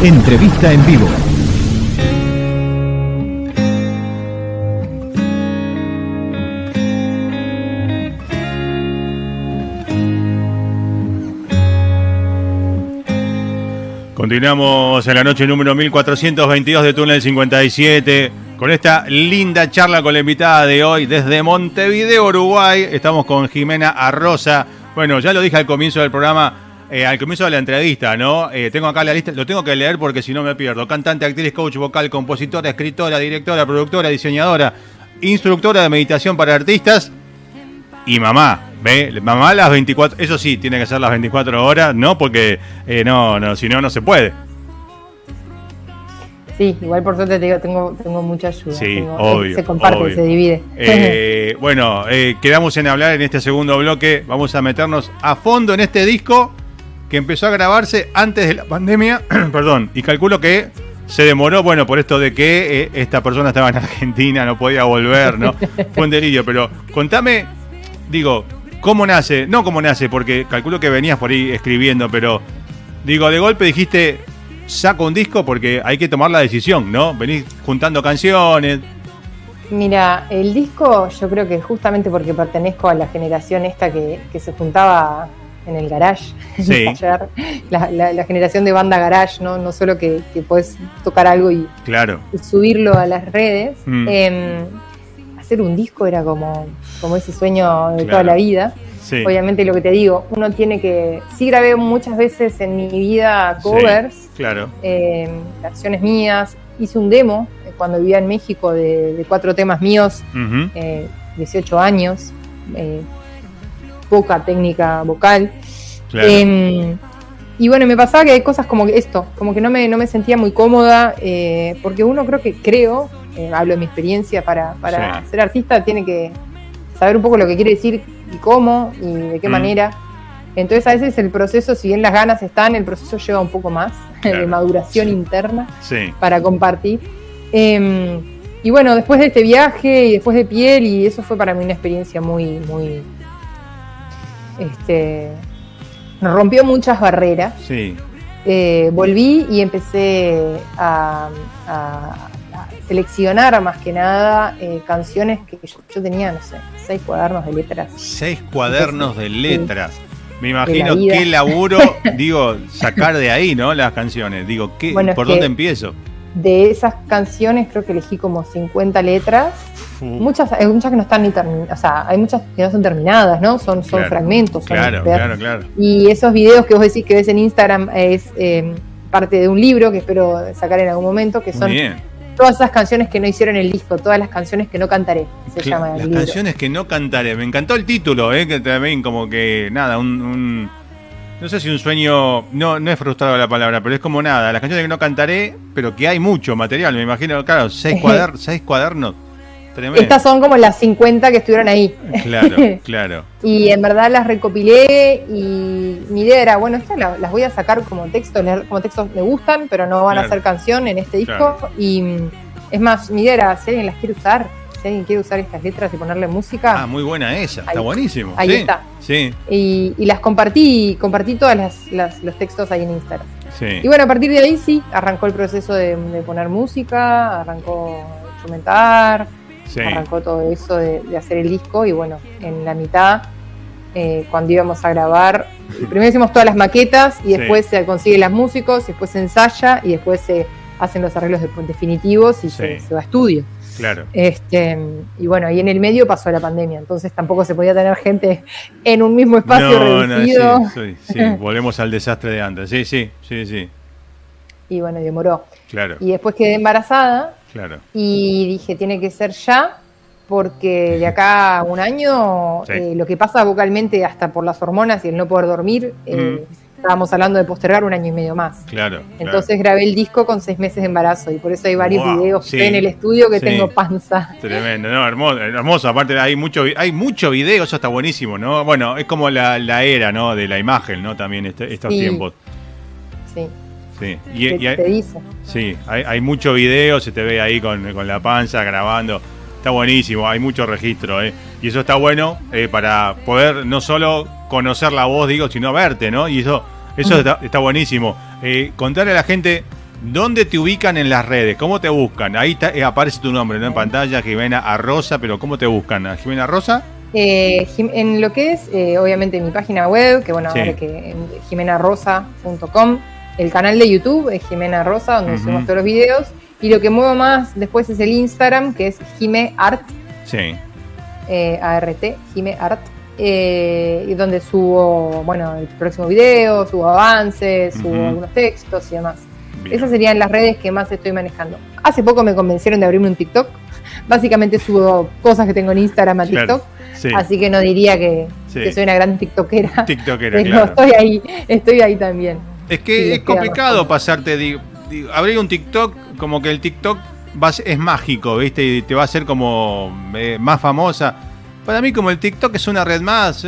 Entrevista en vivo. Continuamos en la noche número 1422 de Túnel 57 con esta linda charla con la invitada de hoy desde Montevideo, Uruguay. Estamos con Jimena Arrosa. Bueno, ya lo dije al comienzo del programa, eh, al comienzo de la entrevista, ¿no? Eh, tengo acá la lista, lo tengo que leer porque si no me pierdo. Cantante, actriz, coach vocal, compositora, escritora, directora, productora, diseñadora, instructora de meditación para artistas y mamá. ¿Ve? Mamá las 24, eso sí, tiene que ser las 24 horas, ¿no? Porque eh, no, no, si no, no se puede. Sí, igual por suerte te digo, tengo, tengo mucha ayuda. Sí, obvio. Se comparte, se divide. Eh, bueno, eh, quedamos en hablar en este segundo bloque. Vamos a meternos a fondo en este disco que empezó a grabarse antes de la pandemia. [clears throat] Perdón, y calculo que se demoró, bueno, por esto de que eh, esta persona estaba en Argentina, no podía volver, ¿no? [laughs] Fue un delirio, pero contame, digo, ¿cómo nace? No cómo nace, porque calculo que venías por ahí escribiendo, pero digo, de golpe dijiste, saco un disco porque hay que tomar la decisión, ¿no? Venís juntando canciones. Mira, el disco yo creo que justamente porque pertenezco a la generación esta que, se juntaba en el garage, sí. [laughs] la, generación de banda garage, ¿no? No solo que, que podés tocar algo y, claro. subirlo a las redes. Mm. Em, hacer un disco era como, como ese sueño de toda la vida. Obviamente lo que te digo, uno tiene que. Sí grabé muchas veces en mi vida covers, claro. Eh, canciones mías. Hice un demo eh, cuando vivía en México de, cuatro temas míos, 18 eh, años, poca técnica vocal. Em, y bueno, me pasaba que hay cosas como esto, como que no me, no me sentía muy cómoda, porque uno creo que creo, hablo de mi experiencia, para, para ser artista tiene que saber un poco lo que quiere decir y cómo y de qué mm. manera. Entonces a veces el proceso, si bien las ganas están, el proceso lleva un poco más [laughs] de maduración interna para compartir. Em, y bueno, después de este viaje y después de piel, y eso fue para mí una experiencia muy, muy, este, rompió muchas barreras. Sí. Eh, volví y empecé a, seleccionar más que nada eh, canciones que yo, tenía, no sé, seis cuadernos de letras. Seis cuadernos de letras. Me imagino qué laburo, [laughs] digo, sacar de ahí, ¿no? Las canciones. Digo, ¿qué, ¿por dónde empiezo? De esas canciones creo que elegí como 50 letras. Muchas, hay muchas que no están ni terminadas, o sea, hay muchas que no son terminadas, ¿no? Son, son fragmentos. claro, claro, claro. Y esos videos que vos decís que ves en Instagram es eh, parte de un libro que espero sacar en algún momento, que son todas esas canciones que no hicieron el disco, todas las canciones que no cantaré, se llama Las canciones que no cantaré. Me encantó el título, ¿eh? que también como que, nada, un, no sé si un sueño, no, no es frustrado la palabra, pero es como nada, las canciones que no cantaré, pero que hay mucho material, me imagino, claro, seis, [laughs] seis cuadernos. Estas son como las 50 que estuvieron ahí. Claro, [laughs] claro. y en verdad las recopilé y mi idea era, bueno, estas las voy a sacar como texto, como textos me gustan, pero no van a ser canción en este disco. Y mm, es más, mi idea era, si alguien las quiere usar, si alguien quiere usar estas letras y ponerle música. Ah, muy buena esa, está buenísimo. Ahí está. Sí. Y, las compartí, compartí todos los textos ahí en Instagram. Sí. Y bueno, a partir de ahí sí, arrancó el proceso de, de poner música, arrancó instrumentar Arrancó todo eso de, hacer el disco y bueno, en la mitad, eh, cuando íbamos a grabar, primero hicimos todas las maquetas y después se consigue los músicos, después se ensaya y después se hacen los arreglos definitivos y se, va a estudio. Claro. Este, y bueno, y en el medio pasó la pandemia, entonces tampoco se podía tener gente en un mismo espacio reducido. sí, volvemos al desastre de antes. Sí, sí, sí, sí. Y bueno, demoró. Claro. Y después quedé embarazada Claro. Y dije, tiene que ser ya, porque de acá a un año eh, lo que pasa vocalmente hasta por las hormonas y el no poder dormir, eh, estábamos hablando de postergar un año y medio más. Claro. Entonces grabé el disco con seis meses de embarazo y por eso hay varios videos en el estudio que tengo panza. Tremendo, no, hermoso, hermoso. Aparte hay mucho, hay mucho video, eso está buenísimo, ¿no? Bueno, es como la, era, ¿no? De la imagen, ¿no? También este, estos tiempos. Sí. Sí, y, hay, Sí, hay, mucho video, se te ve ahí con, la panza grabando. Está buenísimo, hay mucho registro, ¿eh? Y eso está bueno eh, para poder no solo conocer la voz, digo, sino verte, ¿no? Y eso, eso está, buenísimo. Eh, contarle a la gente dónde te ubican en las redes, cómo te buscan. Ahí eh, aparece tu nombre, ¿no? En pantalla, Jimena Arrosa, pero ¿cómo te buscan? ¿A Jimena Rosa? en lo que es, obviamente, mi página web, que bueno, ahora que jimenarosa.com el canal de YouTube es Jimena Rosa, donde subimos todos los videos. Y lo que muevo más después es el Instagram, que es Jime Art. Sí. Eh, ART, Jime Art. Eh, donde subo, bueno, el próximo video, subo avances, subo algunos textos y demás. Esas serían las redes que más estoy manejando. Hace poco me convencieron de abrirme un TikTok. [laughs] Básicamente subo cosas que tengo en Instagram a TikTok. Así que no diría que, soy una gran TikTokera. TikTokera, [laughs] pero estoy ahí, estoy ahí también. Es que es complicado pasarte, digo, abrir un TikTok como que el TikTok es mágico, ¿viste? Y te va a hacer como eh, más famosa. Para mí, como el TikTok es una red más,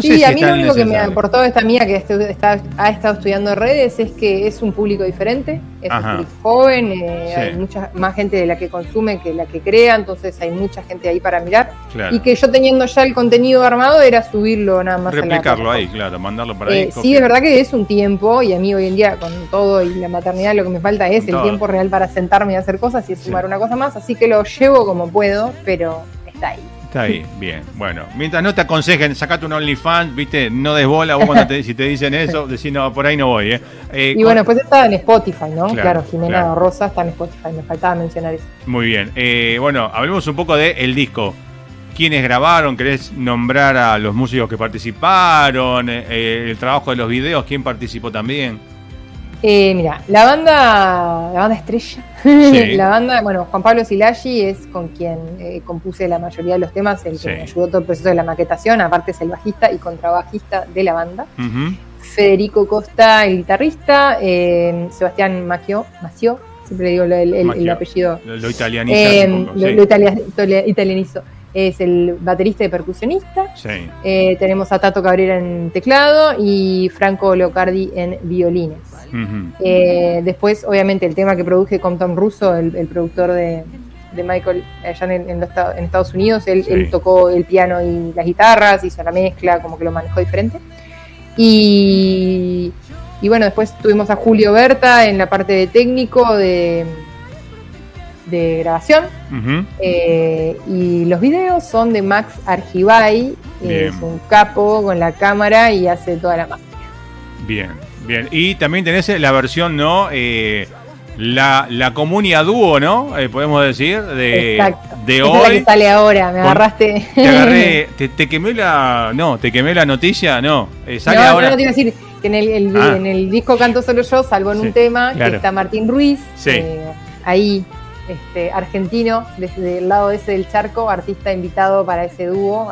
sí, a mí lo único que me aportó esta mía que ha estado estudiando redes es que es un público diferente, es un público joven, eh, hay mucha más gente de la que consume que la que crea, entonces hay mucha gente ahí para mirar. Y que yo teniendo ya el contenido armado era subirlo nada más. Replicarlo ahí, claro, mandarlo para ahí. Eh, sí, es verdad que es un tiempo y a mí hoy en día con todo y la maternidad lo que me falta es el tiempo real para sentarme y hacer cosas y sumar una cosa más, así que lo llevo como puedo, pero está ahí. Está ahí, bien. Bueno, mientras no te aconsejen, sacate un OnlyFans, viste, no des bola vos cuando te, si te dicen eso, decís, no, por ahí no voy, ¿eh? eh y bueno, pues está en Spotify, ¿no? Claro, Jimena Rosa está en Spotify, me faltaba mencionar eso. Muy bien. Eh, bueno, hablemos un poco del el disco. ¿Quiénes grabaron? ¿Querés nombrar a los músicos que participaron? Eh, el trabajo de los videos, ¿quién participó también? Eh, mira, la banda, la banda estrella, [laughs] la banda, bueno, Juan Pablo Silagi es con quien eh, compuse la mayoría de los temas, el que me ayudó todo el proceso de la maquetación, aparte es el bajista y contrabajista de la banda. Federico Costa, el guitarrista, eh, Sebastián Macio, Macio, siempre digo el, apellido. Lo, italianizo. lo, italianizo es el baterista y percusionista. Eh, tenemos a Tato Cabrera en teclado y Franco Leocardi en violines. Eh, después, obviamente, el tema que produje con Tom Russo, el, productor de, Michael allá en, Estados Unidos, él, tocó el piano y las guitarras, hizo la mezcla, como que lo manejó diferente. Y, y bueno, después tuvimos a Julio Berta en la parte de técnico de de grabación. Eh, y los videos son de Max Argibay, es un capo con la cámara y hace toda la magia. Bien, bien. Y también tenés la versión, ¿no? Eh, la, la comunia dúo, ¿no? Eh, podemos decir, de, de hoy. Es la que sale ahora, me agarraste. Te agarré, [laughs] te, quemé la. No, te quemé la noticia, no. sale ahora. No, te iba a decir que en el, ah. en el disco Canto Solo Yo, salvo en un tema, que está Martín Ruiz. ahí este, argentino, desde el lado ese del charco, artista invitado para ese dúo.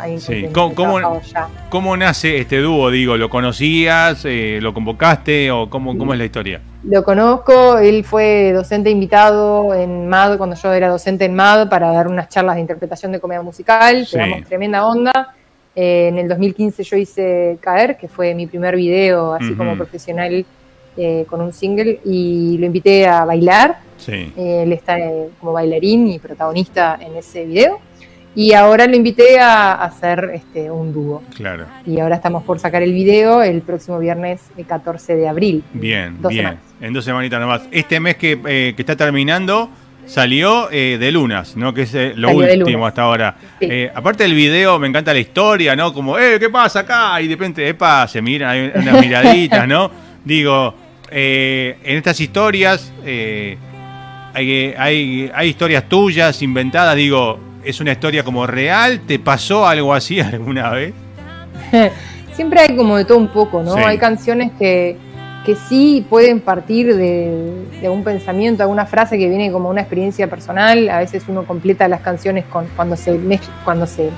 ¿Cómo, nace este dúo? Digo, ¿lo conocías? Eh, ¿Lo convocaste? ¿O cómo, cómo es la historia? Lo conozco, él fue docente invitado en MAD cuando yo era docente en MAD para dar unas charlas de interpretación de comedia musical, sí. tremenda onda. Eh, en el 2015 yo hice Caer, que fue mi primer video así como profesional eh, con un single, y lo invité a bailar Sí. él está eh, como bailarín y protagonista en ese video. Y ahora lo invité a, hacer este, un dúo. Claro. Y ahora estamos por sacar el video el próximo viernes el 14 de abril. Bien, bien. En dos semanitas nomás. Este mes que, eh, está terminando salió eh, de Lunas, ¿no? Que es lo último hasta ahora. aparte del video, me encanta la historia, ¿no? Como, eh, ¿qué pasa acá? Y de repente, epa, se mira, hay unas [laughs] miraditas, ¿no? Digo, en estas historias hay, hay, historias tuyas, inventadas, digo, ¿es una historia como real? ¿Te pasó algo así [laughs] alguna vez? [laughs] Siempre hay como de todo un poco, ¿no? Hay canciones que, que sí pueden partir de, de, un pensamiento, alguna frase que viene como una experiencia personal. A veces uno completa las canciones con, cuando se cuando se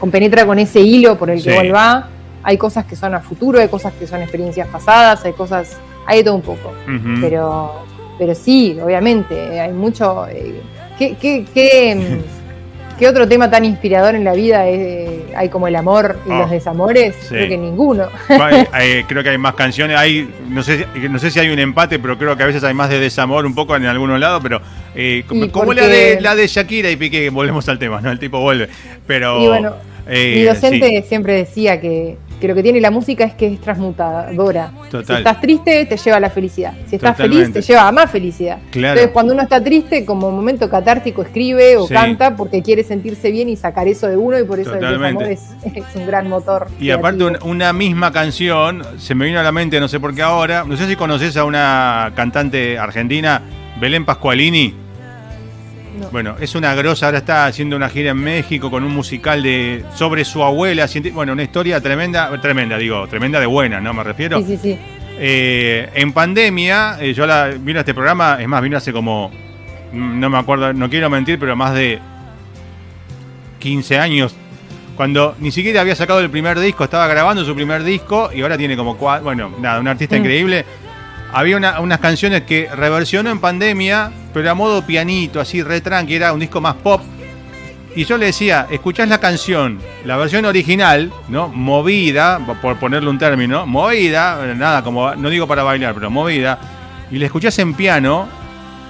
compenetra con ese hilo por el que sí. va. Hay cosas que son a futuro, hay cosas que son experiencias pasadas, hay cosas, hay de todo un poco. Pero pero sí, obviamente, hay mucho... Eh, ¿qué, qué, qué, [laughs] otro tema tan inspirador en la vida hay como el amor y los ah, desamores? Creo que ninguno. [laughs] creo que hay más canciones, hay no sé, no sé si hay un empate, pero creo que a veces hay más de desamor un poco en algunos lados, pero eh, como, la, de, la de Shakira y Piqué, volvemos al tema, ¿no? El tipo vuelve. Pero, y bueno, eh, mi docente siempre decía que que lo que tiene la música es que es transmutadora. Si estás triste, te lleva a la felicidad. Si estás feliz, te lleva a más felicidad. Entonces, cuando uno está triste, como momento catártico, escribe o canta porque quiere sentirse bien y sacar eso de uno, y por eso el amor es, un gran motor. Y aparte, una misma canción, se me vino a la mente, no sé por qué ahora, no sé si conoces a una cantante argentina, Belén Pascualini. Bueno, es una grosa, ahora está haciendo una gira en México con un musical de sobre su abuela. Bueno, una historia tremenda, tremenda, digo, tremenda de buena, ¿no? Me refiero. Sí, sí, sí. Eh, en pandemia, eh, yo la, vino a este programa, es más, vino hace como, no me acuerdo, no quiero mentir, pero más de 15 años, cuando ni siquiera había sacado el primer disco, estaba grabando su primer disco y ahora tiene como cuatro, bueno, nada, un artista mm. increíble había unas canciones que reversionó en pandemia, pero a modo pianito, así re tranqui, era un disco más pop. Y yo le decía, escuchás la canción, la versión original, ¿no? Movida, por ponerle un término, movida, nada como, no digo para bailar, pero movida, y la escuchás en piano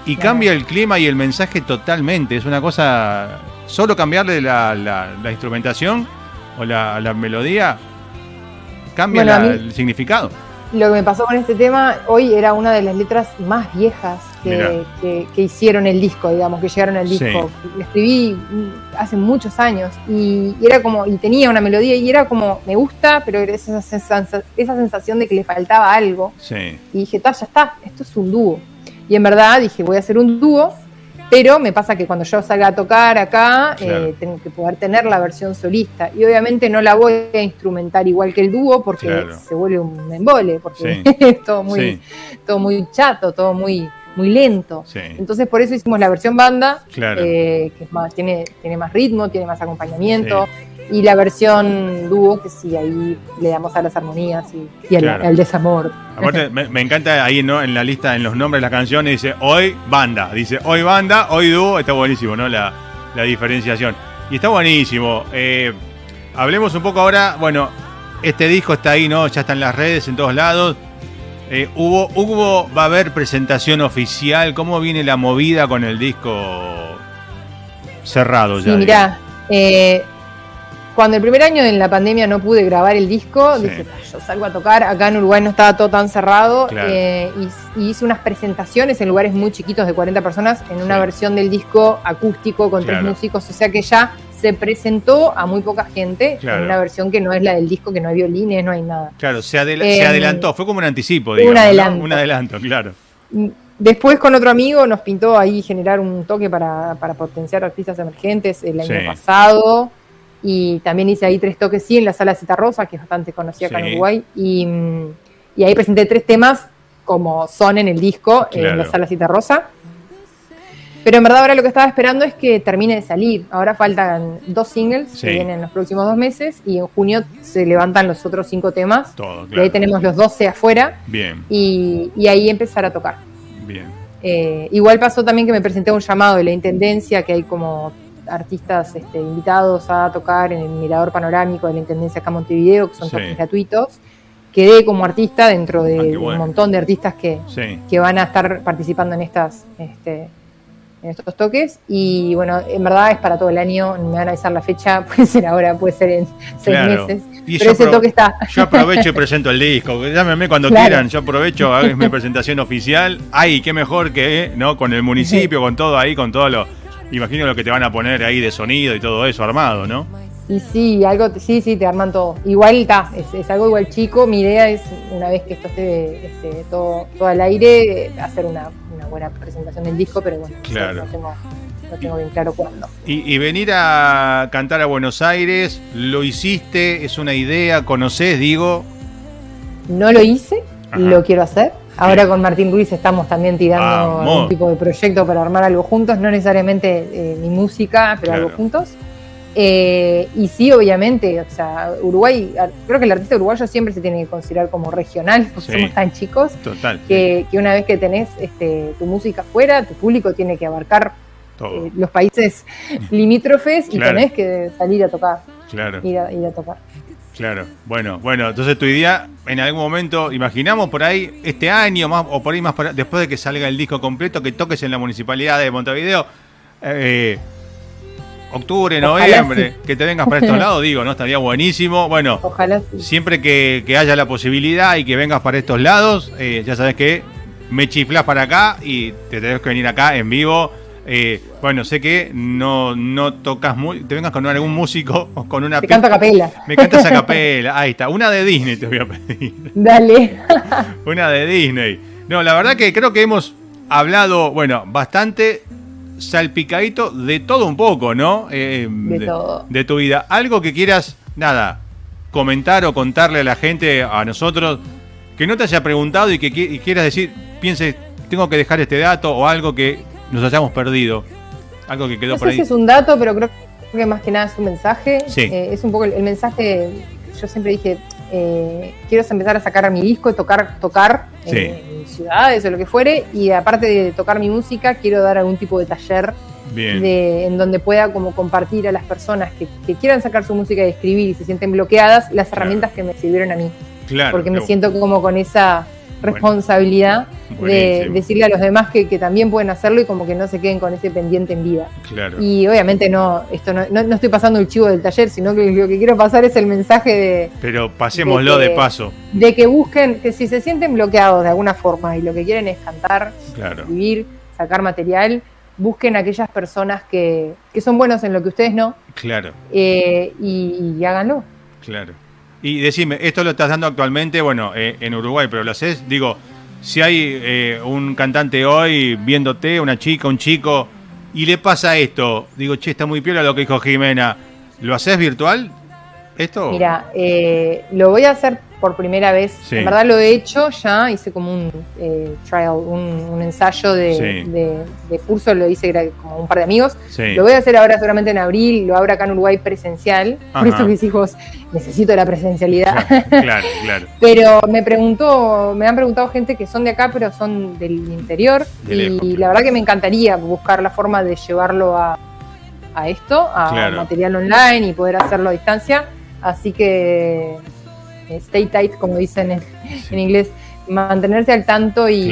y cambia el clima y el mensaje totalmente. Es una cosa, solo cambiarle la, instrumentación o la, melodía, cambia el significado lo que me pasó con este tema hoy era una de las letras más viejas que, hicieron el disco, digamos, que llegaron al disco. La escribí hace muchos años y, era como, y tenía una melodía y era como, me gusta, pero era esa, esa sensación de que le faltaba algo. Y dije, ya está, esto es un dúo. Y en verdad dije, voy a hacer un dúo pero me pasa que cuando yo salga a tocar acá, eh, tengo que poder tener la versión solista. Y obviamente no la voy a instrumentar igual que el dúo porque se vuelve un embole, porque [laughs] es todo muy, todo muy chato, todo muy, muy lento. Entonces por eso hicimos la versión banda, eh, que más, tiene, tiene más ritmo, tiene más acompañamiento y la versión dúo, que sí, ahí le damos a las armonías y, al, desamor. Aparte, [laughs] me, encanta ahí ¿no? en la lista, en los nombres de las canciones, dice hoy banda, dice hoy banda, hoy dúo, está buenísimo, ¿no? La, diferenciación. Y está buenísimo. Eh, hablemos un poco ahora, bueno, este disco está ahí, ¿no? Ya está en las redes, en todos lados. Eh, hubo, hubo, va a haber presentación oficial. ¿Cómo viene la movida con el disco cerrado ya? Sí, mirá, eh, cuando el primer año en la pandemia no pude grabar el disco, dije, yo salgo a tocar, acá en Uruguay no estaba todo tan cerrado, eh, y, hice unas presentaciones en lugares muy chiquitos de 40 personas en una versión del disco acústico con tres músicos, o sea que ya se presentó a muy poca gente en una versión que no es la del disco, que no hay violines, no hay nada. Claro, se, em, adelantó, fue como un anticipo, digamos. Un adelanto. Un adelanto, claro. Mm, después con otro amigo nos pintó ahí generar un toque para, para potenciar artistas emergentes el año pasado. Y también hice ahí tres toques, sí, en la sala Cita Rosa, que es bastante conocida acá en Uruguay. Y, y, ahí presenté tres temas como son en el disco, en la sala Cita Rosa. Pero en verdad ahora lo que estaba esperando es que termine de salir. Ahora faltan dos singles que vienen en los próximos dos meses y en junio se levantan los otros cinco temas. Y ahí tenemos los 12 afuera. Bien. Y, y ahí empezar a tocar. Bien. Eh, igual pasó también que me presenté un llamado de la Intendencia, que hay como artistas este, invitados a tocar en el Mirador Panorámico de la Intendencia acá Montevideo, que son toques gratuitos. Quedé como artista dentro de ah, un montón de artistas que, que van a estar participando en estas este, en estos toques. Y bueno, en verdad es para todo el año, me van a avisar la fecha, [laughs] puede ser ahora, puede ser en seis meses, pero ese toque está. Yo aprovecho y [laughs] presento el disco, llámenme cuando quieran, yo aprovecho, hago mi presentación oficial, ay, qué mejor que, ¿no? Con el municipio, [laughs] con todo ahí, con todo lo Imagino lo que te van a poner ahí de sonido y todo eso armado, ¿no? Y sí, algo, sí, sí, te arman todo. Igual está, es, algo igual chico. Mi idea es, una vez que esto esté este, todo, todo al aire, hacer una, buena presentación del disco, pero bueno, no, tengo, no tengo bien claro cuándo. Y, venir a cantar a Buenos Aires, ¿lo hiciste? ¿Es una idea? ¿Conoces, digo? No lo hice, lo quiero hacer. Ahora con Martín Ruiz estamos también tirando un tipo de proyecto para armar algo juntos, no necesariamente eh, mi música, pero algo juntos. Eh, y sí, obviamente, o sea, Uruguay, creo que el artista uruguayo siempre se tiene que considerar como regional, porque somos tan chicos, que, una vez que tenés este, tu música afuera, tu público tiene que abarcar eh, los países [laughs] limítrofes y tenés que salir a tocar. Claro. ir a tocar. Claro, bueno, bueno, entonces tu idea, en algún momento, imaginamos por ahí, este año más, o por ahí más, después de que salga el disco completo, que toques en la municipalidad de Montevideo, eh, octubre, noviembre, que te vengas para estos lados, digo, ¿no? Estaría buenísimo. Bueno, Ojalá siempre que, haya la posibilidad y que vengas para estos lados, eh, ya sabes que me chiflas para acá y te tenés que venir acá en vivo eh, bueno, sé que no, no tocas muy. Te vengas con algún músico o con una. Me canta capela. Me cantas a [laughs] capela. Ahí está. Una de Disney te voy a pedir. Dale. [laughs] una de Disney. No, la verdad que creo que hemos hablado, bueno, bastante salpicadito de todo un poco, ¿no? Eh, de, todo. De tu vida. Algo que quieras, nada, comentar o contarle a la gente, a nosotros, que no te haya preguntado y que quieras decir, piense, tengo que dejar este dato o algo que nos hayamos perdido. Algo que quedó no por sé ahí. Si es un dato, pero creo que más que nada es un mensaje. Sí. Eh, es un poco el, mensaje. Yo siempre dije, eh, quiero empezar a sacar mi disco, y tocar, tocar en ciudades o lo que fuere, y aparte de tocar mi música, quiero dar algún tipo de taller De, en donde pueda como compartir a las personas que, quieran sacar su música y escribir y se sienten bloqueadas las herramientas que me sirvieron a mí. Claro, porque me siento como con esa responsabilidad de decirle a los demás que, también pueden hacerlo y como que no se queden con ese pendiente en vida. Y obviamente no, esto no, no, estoy pasando el chivo del taller, sino que lo que quiero pasar es el mensaje de... Pero pasémoslo de, paso. De que busquen, que si se sienten bloqueados de alguna forma y lo que quieren es cantar, vivir, sacar material, busquen aquellas personas que, son buenos en lo que ustedes no. Claro. Eh, y, y háganlo. Claro. Y decime, esto lo estás dando actualmente, bueno, eh, en Uruguay, pero lo haces, digo, si hay eh, un cantante hoy viéndote, una chica, un chico, y le pasa esto, digo, che, está muy piola lo que dijo Jimena, ¿lo haces virtual? ¿Esto? Mira, eh, lo voy a hacer por primera vez. En verdad lo he hecho ya, hice como un eh, trial, un, ensayo de, curso, lo hice como un par de amigos. Lo voy a hacer ahora seguramente en abril, lo abro acá en Uruguay presencial. Por eso mis hijos, necesito la presencialidad. Claro, claro. [laughs] pero me preguntó, me han preguntado gente que son de acá, pero son del interior. y la verdad que me encantaría buscar la forma de llevarlo a, esto, a material online y poder hacerlo a distancia. Así que stay tight, como dicen en, inglés, mantenerse al tanto y,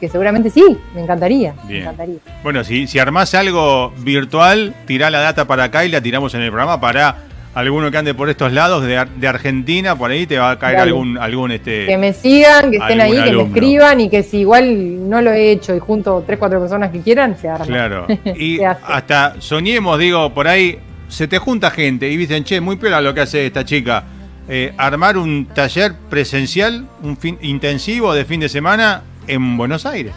que seguramente sí, me encantaría, Bueno, si, si armás algo virtual, tirá la data para acá y la tiramos en el programa para alguno que ande por estos lados de, Argentina, por ahí te va a caer algún, algún este. Que me sigan, que estén ahí, que me escriban y que si igual no lo he hecho y junto tres, cuatro personas que quieran, se arma. Claro. [laughs] Y hasta soñemos, digo, por ahí se te junta gente y dicen, che, muy piola lo que hace esta chica eh, armar un taller presencial, un fin intensivo de fin de semana en Buenos Aires.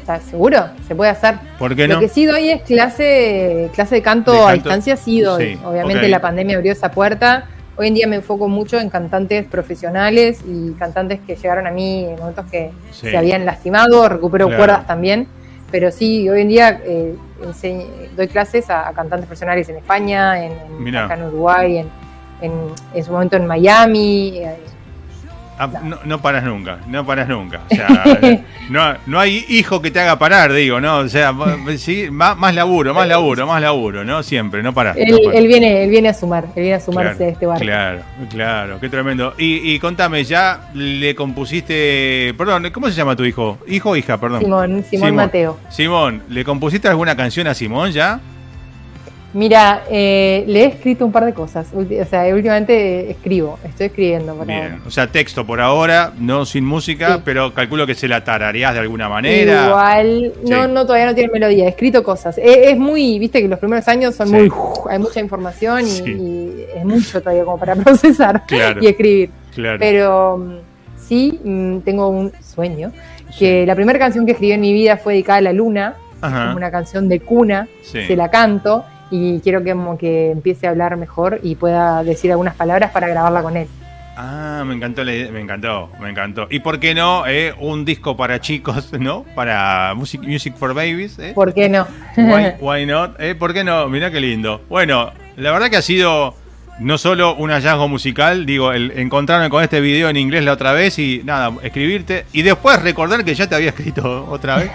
¿Estás seguro? Se puede hacer. ¿Por qué no? Lo que sí doy es clase, clase de canto, a distancia, sí doy. Obviamente la pandemia abrió esa puerta. Hoy en día me enfoco mucho en cantantes profesionales y cantantes que llegaron a mí en momentos que se habían lastimado, recupero cuerdas también. Pero sí, hoy en día eh, doy clases a, cantantes profesionales en España, en, acá en Uruguay, en, en, su momento en Miami. Eh, ah, no, paras nunca, no paras nunca. O sea, [laughs] no, no, hay hijo que te haga parar, digo, ¿no? O sea, [laughs] sí, más, laburo, más laburo, más laburo, ¿no? Siempre, no paras. Él, viene, él viene a sumar, él viene a sumarse a este barco. Claro, claro, qué tremendo. Y, y, contame, ya le compusiste, perdón, ¿cómo se llama tu hijo? Hijo o hija, perdón. Simón, Simón Mateo. Simón, ¿le compusiste alguna canción a Simón ya? Mira, eh, le he escrito un par de cosas. O sea, últimamente escribo, estoy escribiendo. Bien, o sea, texto por ahora, no sin música, pero calculo que se la tarareás de alguna manera. Igual, no, no, todavía no tiene melodía, he escrito cosas. Es, muy, viste que los primeros años son muy, hay mucha información y, es mucho todavía como para [laughs] procesar y escribir. Pero mm, sí, mm, tengo un sueño, que la primera canción que escribí en mi vida fue dedicada a la luna, una canción de cuna, se la canto y quiero que, como que empiece a hablar mejor y pueda decir algunas palabras para grabarla con él. Ah, me encantó, me encantó, me encantó. ¿Y por qué no eh, un disco para chicos, [laughs] no? Para Music, music for Babies. Eh? ¿Por qué no? [laughs] Why, not? Eh? ¿Por qué no? Mirá qué lindo. Bueno, la verdad que ha sido no solo un hallazgo musical, digo, el encontrarme con este video en inglés la otra vez y nada, escribirte y después recordar que ya te había [laughs] escrito otra vez.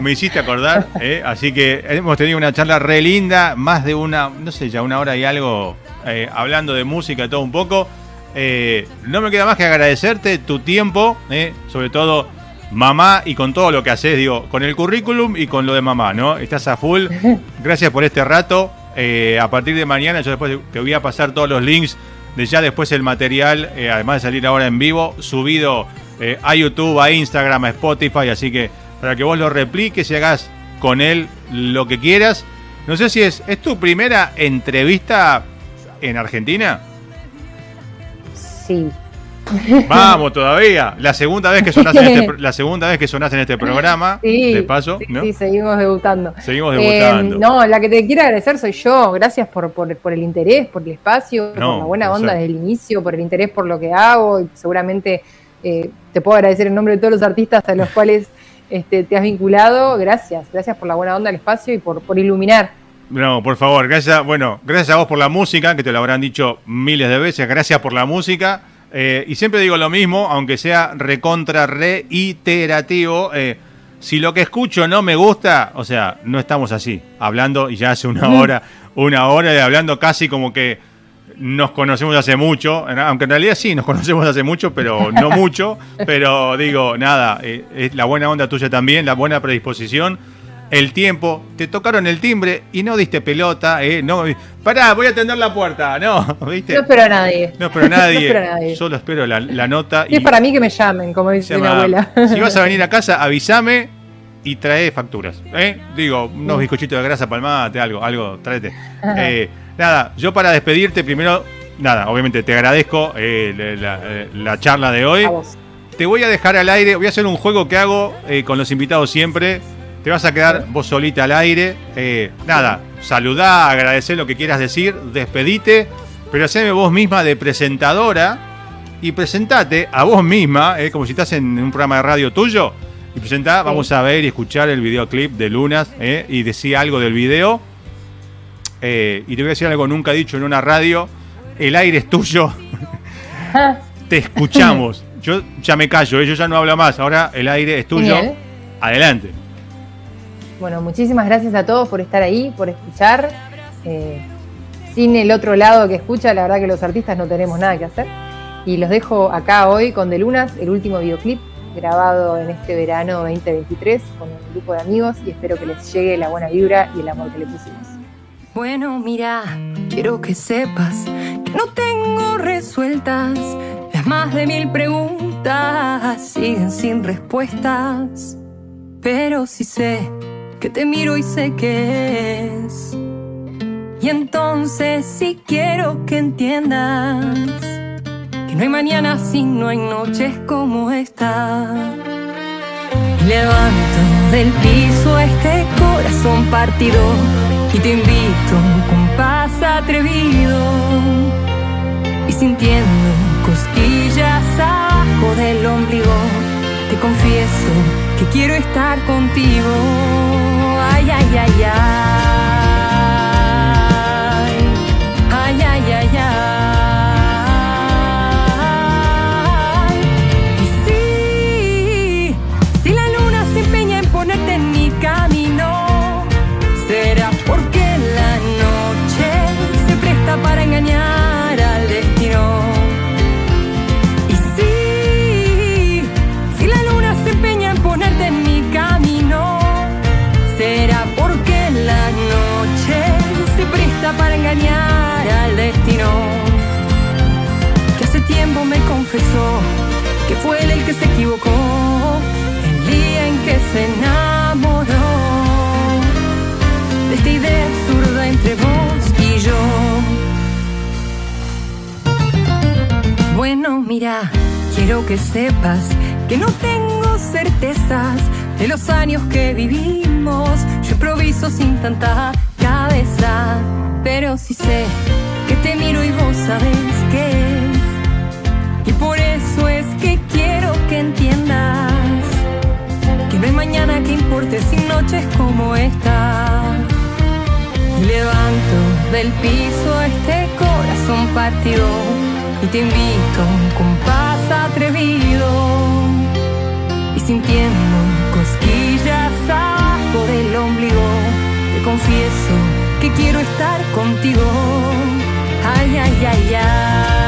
Me hiciste acordar, ¿eh? así que hemos tenido una charla re linda, más de una, no sé, ya una hora y algo eh, hablando de música y todo un poco. Eh, no me queda más que agradecerte tu tiempo, sobre todo mamá y con todo lo que haces, digo, con el currículum y con lo de mamá, ¿no? Estás a full. [laughs] Gracias por este rato. Eh, a partir de mañana yo después te voy a pasar todos los links de ya después el material, eh, además de salir ahora en vivo, subido eh, a YouTube, a Instagram, a Spotify, así que para que vos lo repliques y hagas con él lo que quieras. No sé si es, ¿es tu primera entrevista en Argentina? Sí. [laughs] Vamos todavía. La segunda vez que sonaste en este, la segunda vez que sonaste en este programa, de paso, ¿no? Sí, seguimos debutando. Seguimos debutando. Eh, no, la que te quiero agradecer soy yo. Gracias por, por, el interés, por el espacio, por la buena onda desde el inicio, por el interés por lo que hago. Y seguramente eh, te puedo agradecer en nombre de todos los artistas a los cuales [laughs] este, te has vinculado. Gracias, gracias por la buena onda del espacio y por, por iluminar No, por favor, gracias, bueno, gracias a vos por la música, que te lo habrán dicho miles de veces, gracias por la música. Eh, y siempre digo lo mismo, aunque sea recontra reiterativo. Eh, si lo que escucho no me gusta, o sea, no estamos así, hablando y ya hace una hora, una hora de hablando casi como que nos conocemos hace mucho, aunque en realidad sí, nos [laughs] conocemos hace mucho, pero no mucho, pero digo, nada, eh, es la buena onda tuya también, la buena predisposición el tiempo, te tocaron el timbre y no diste pelota, eh, no, pará, voy a atender la puerta, no, [laughs] ¿viste? No espero a nadie. No espero a [laughs] nadie. Solo espero la, nota. Y, es para mí que me llamen, como dice mi abuela. Si vas a venir a [laughs] casa, avísame y trae facturas, ¿eh? Digo, unos bizcochitos de grasa palmate, algo, algo, tráete. Eh, nada, yo para despedirte, primero, nada, obviamente te agradezco eh, la, charla de hoy. Te voy a dejar al aire, voy a hacer un juego que hago con los invitados siempre te vas a quedar vos solita al aire. Eh, nada, saludá, agradecer lo que quieras decir, despedite, pero haceme vos misma de presentadora y presentate a vos misma, eh, como si estás en un programa de radio tuyo. Y presentá, vamos a ver y escuchar el videoclip de Lunas eh, y decía algo del video. y te voy a decir algo nunca dicho en una radio. El aire es tuyo. [laughs] te escuchamos. Yo ya me callo, yo ya no hablo más. Ahora el aire es tuyo. Adelante. Bueno, muchísimas gracias a todos por estar ahí, por escuchar. Eh, sin el otro lado que escucha, la verdad que los artistas no tenemos nada que hacer. Y los dejo acá hoy con De Lunas, el último videoclip grabado en este verano 2023 con un grupo de amigos y espero que les llegue la buena vibra y el amor que le pusimos. Bueno, mira, quiero que sepas que no tengo resueltas las más de mil preguntas, siguen sin respuestas, pero sí sé que te miro y sé que es. Y entonces sí quiero que entiendas que no hay mañana si no hay noches como esta. Levanto del piso este corazón partido y te invito a un compás atrevido y sintiendo cosquillas abajo del ombligo te confieso que quiero estar contigo. Ay, ay, ay, ay. Que fue él el que se equivocó el día en que se enamoró de esta idea absurda entre vos y yo. Bueno, mira, quiero que sepas que no tengo certezas de los años que vivimos. Yo improviso sin tanta cabeza pero sí sé que te miro y vos sabés qué es. Y por eso es entiendas que no hay mañana que importe sin noches como esta. Levanto del piso este corazón partido y te invito a un atrevido y sintiendo cosquillas abajo del ombligo te confieso que quiero estar contigo. Ay, ay, ay. Ay,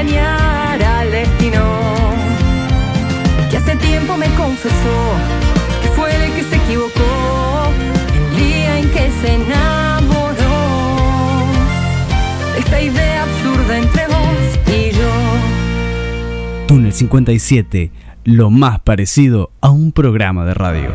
engañar al destino, que hace tiempo me confesó que fue el que se equivocó el día en que se enamoró. Esta idea absurda entre vos y yo. Túnel 57, lo más parecido a un programa de radio.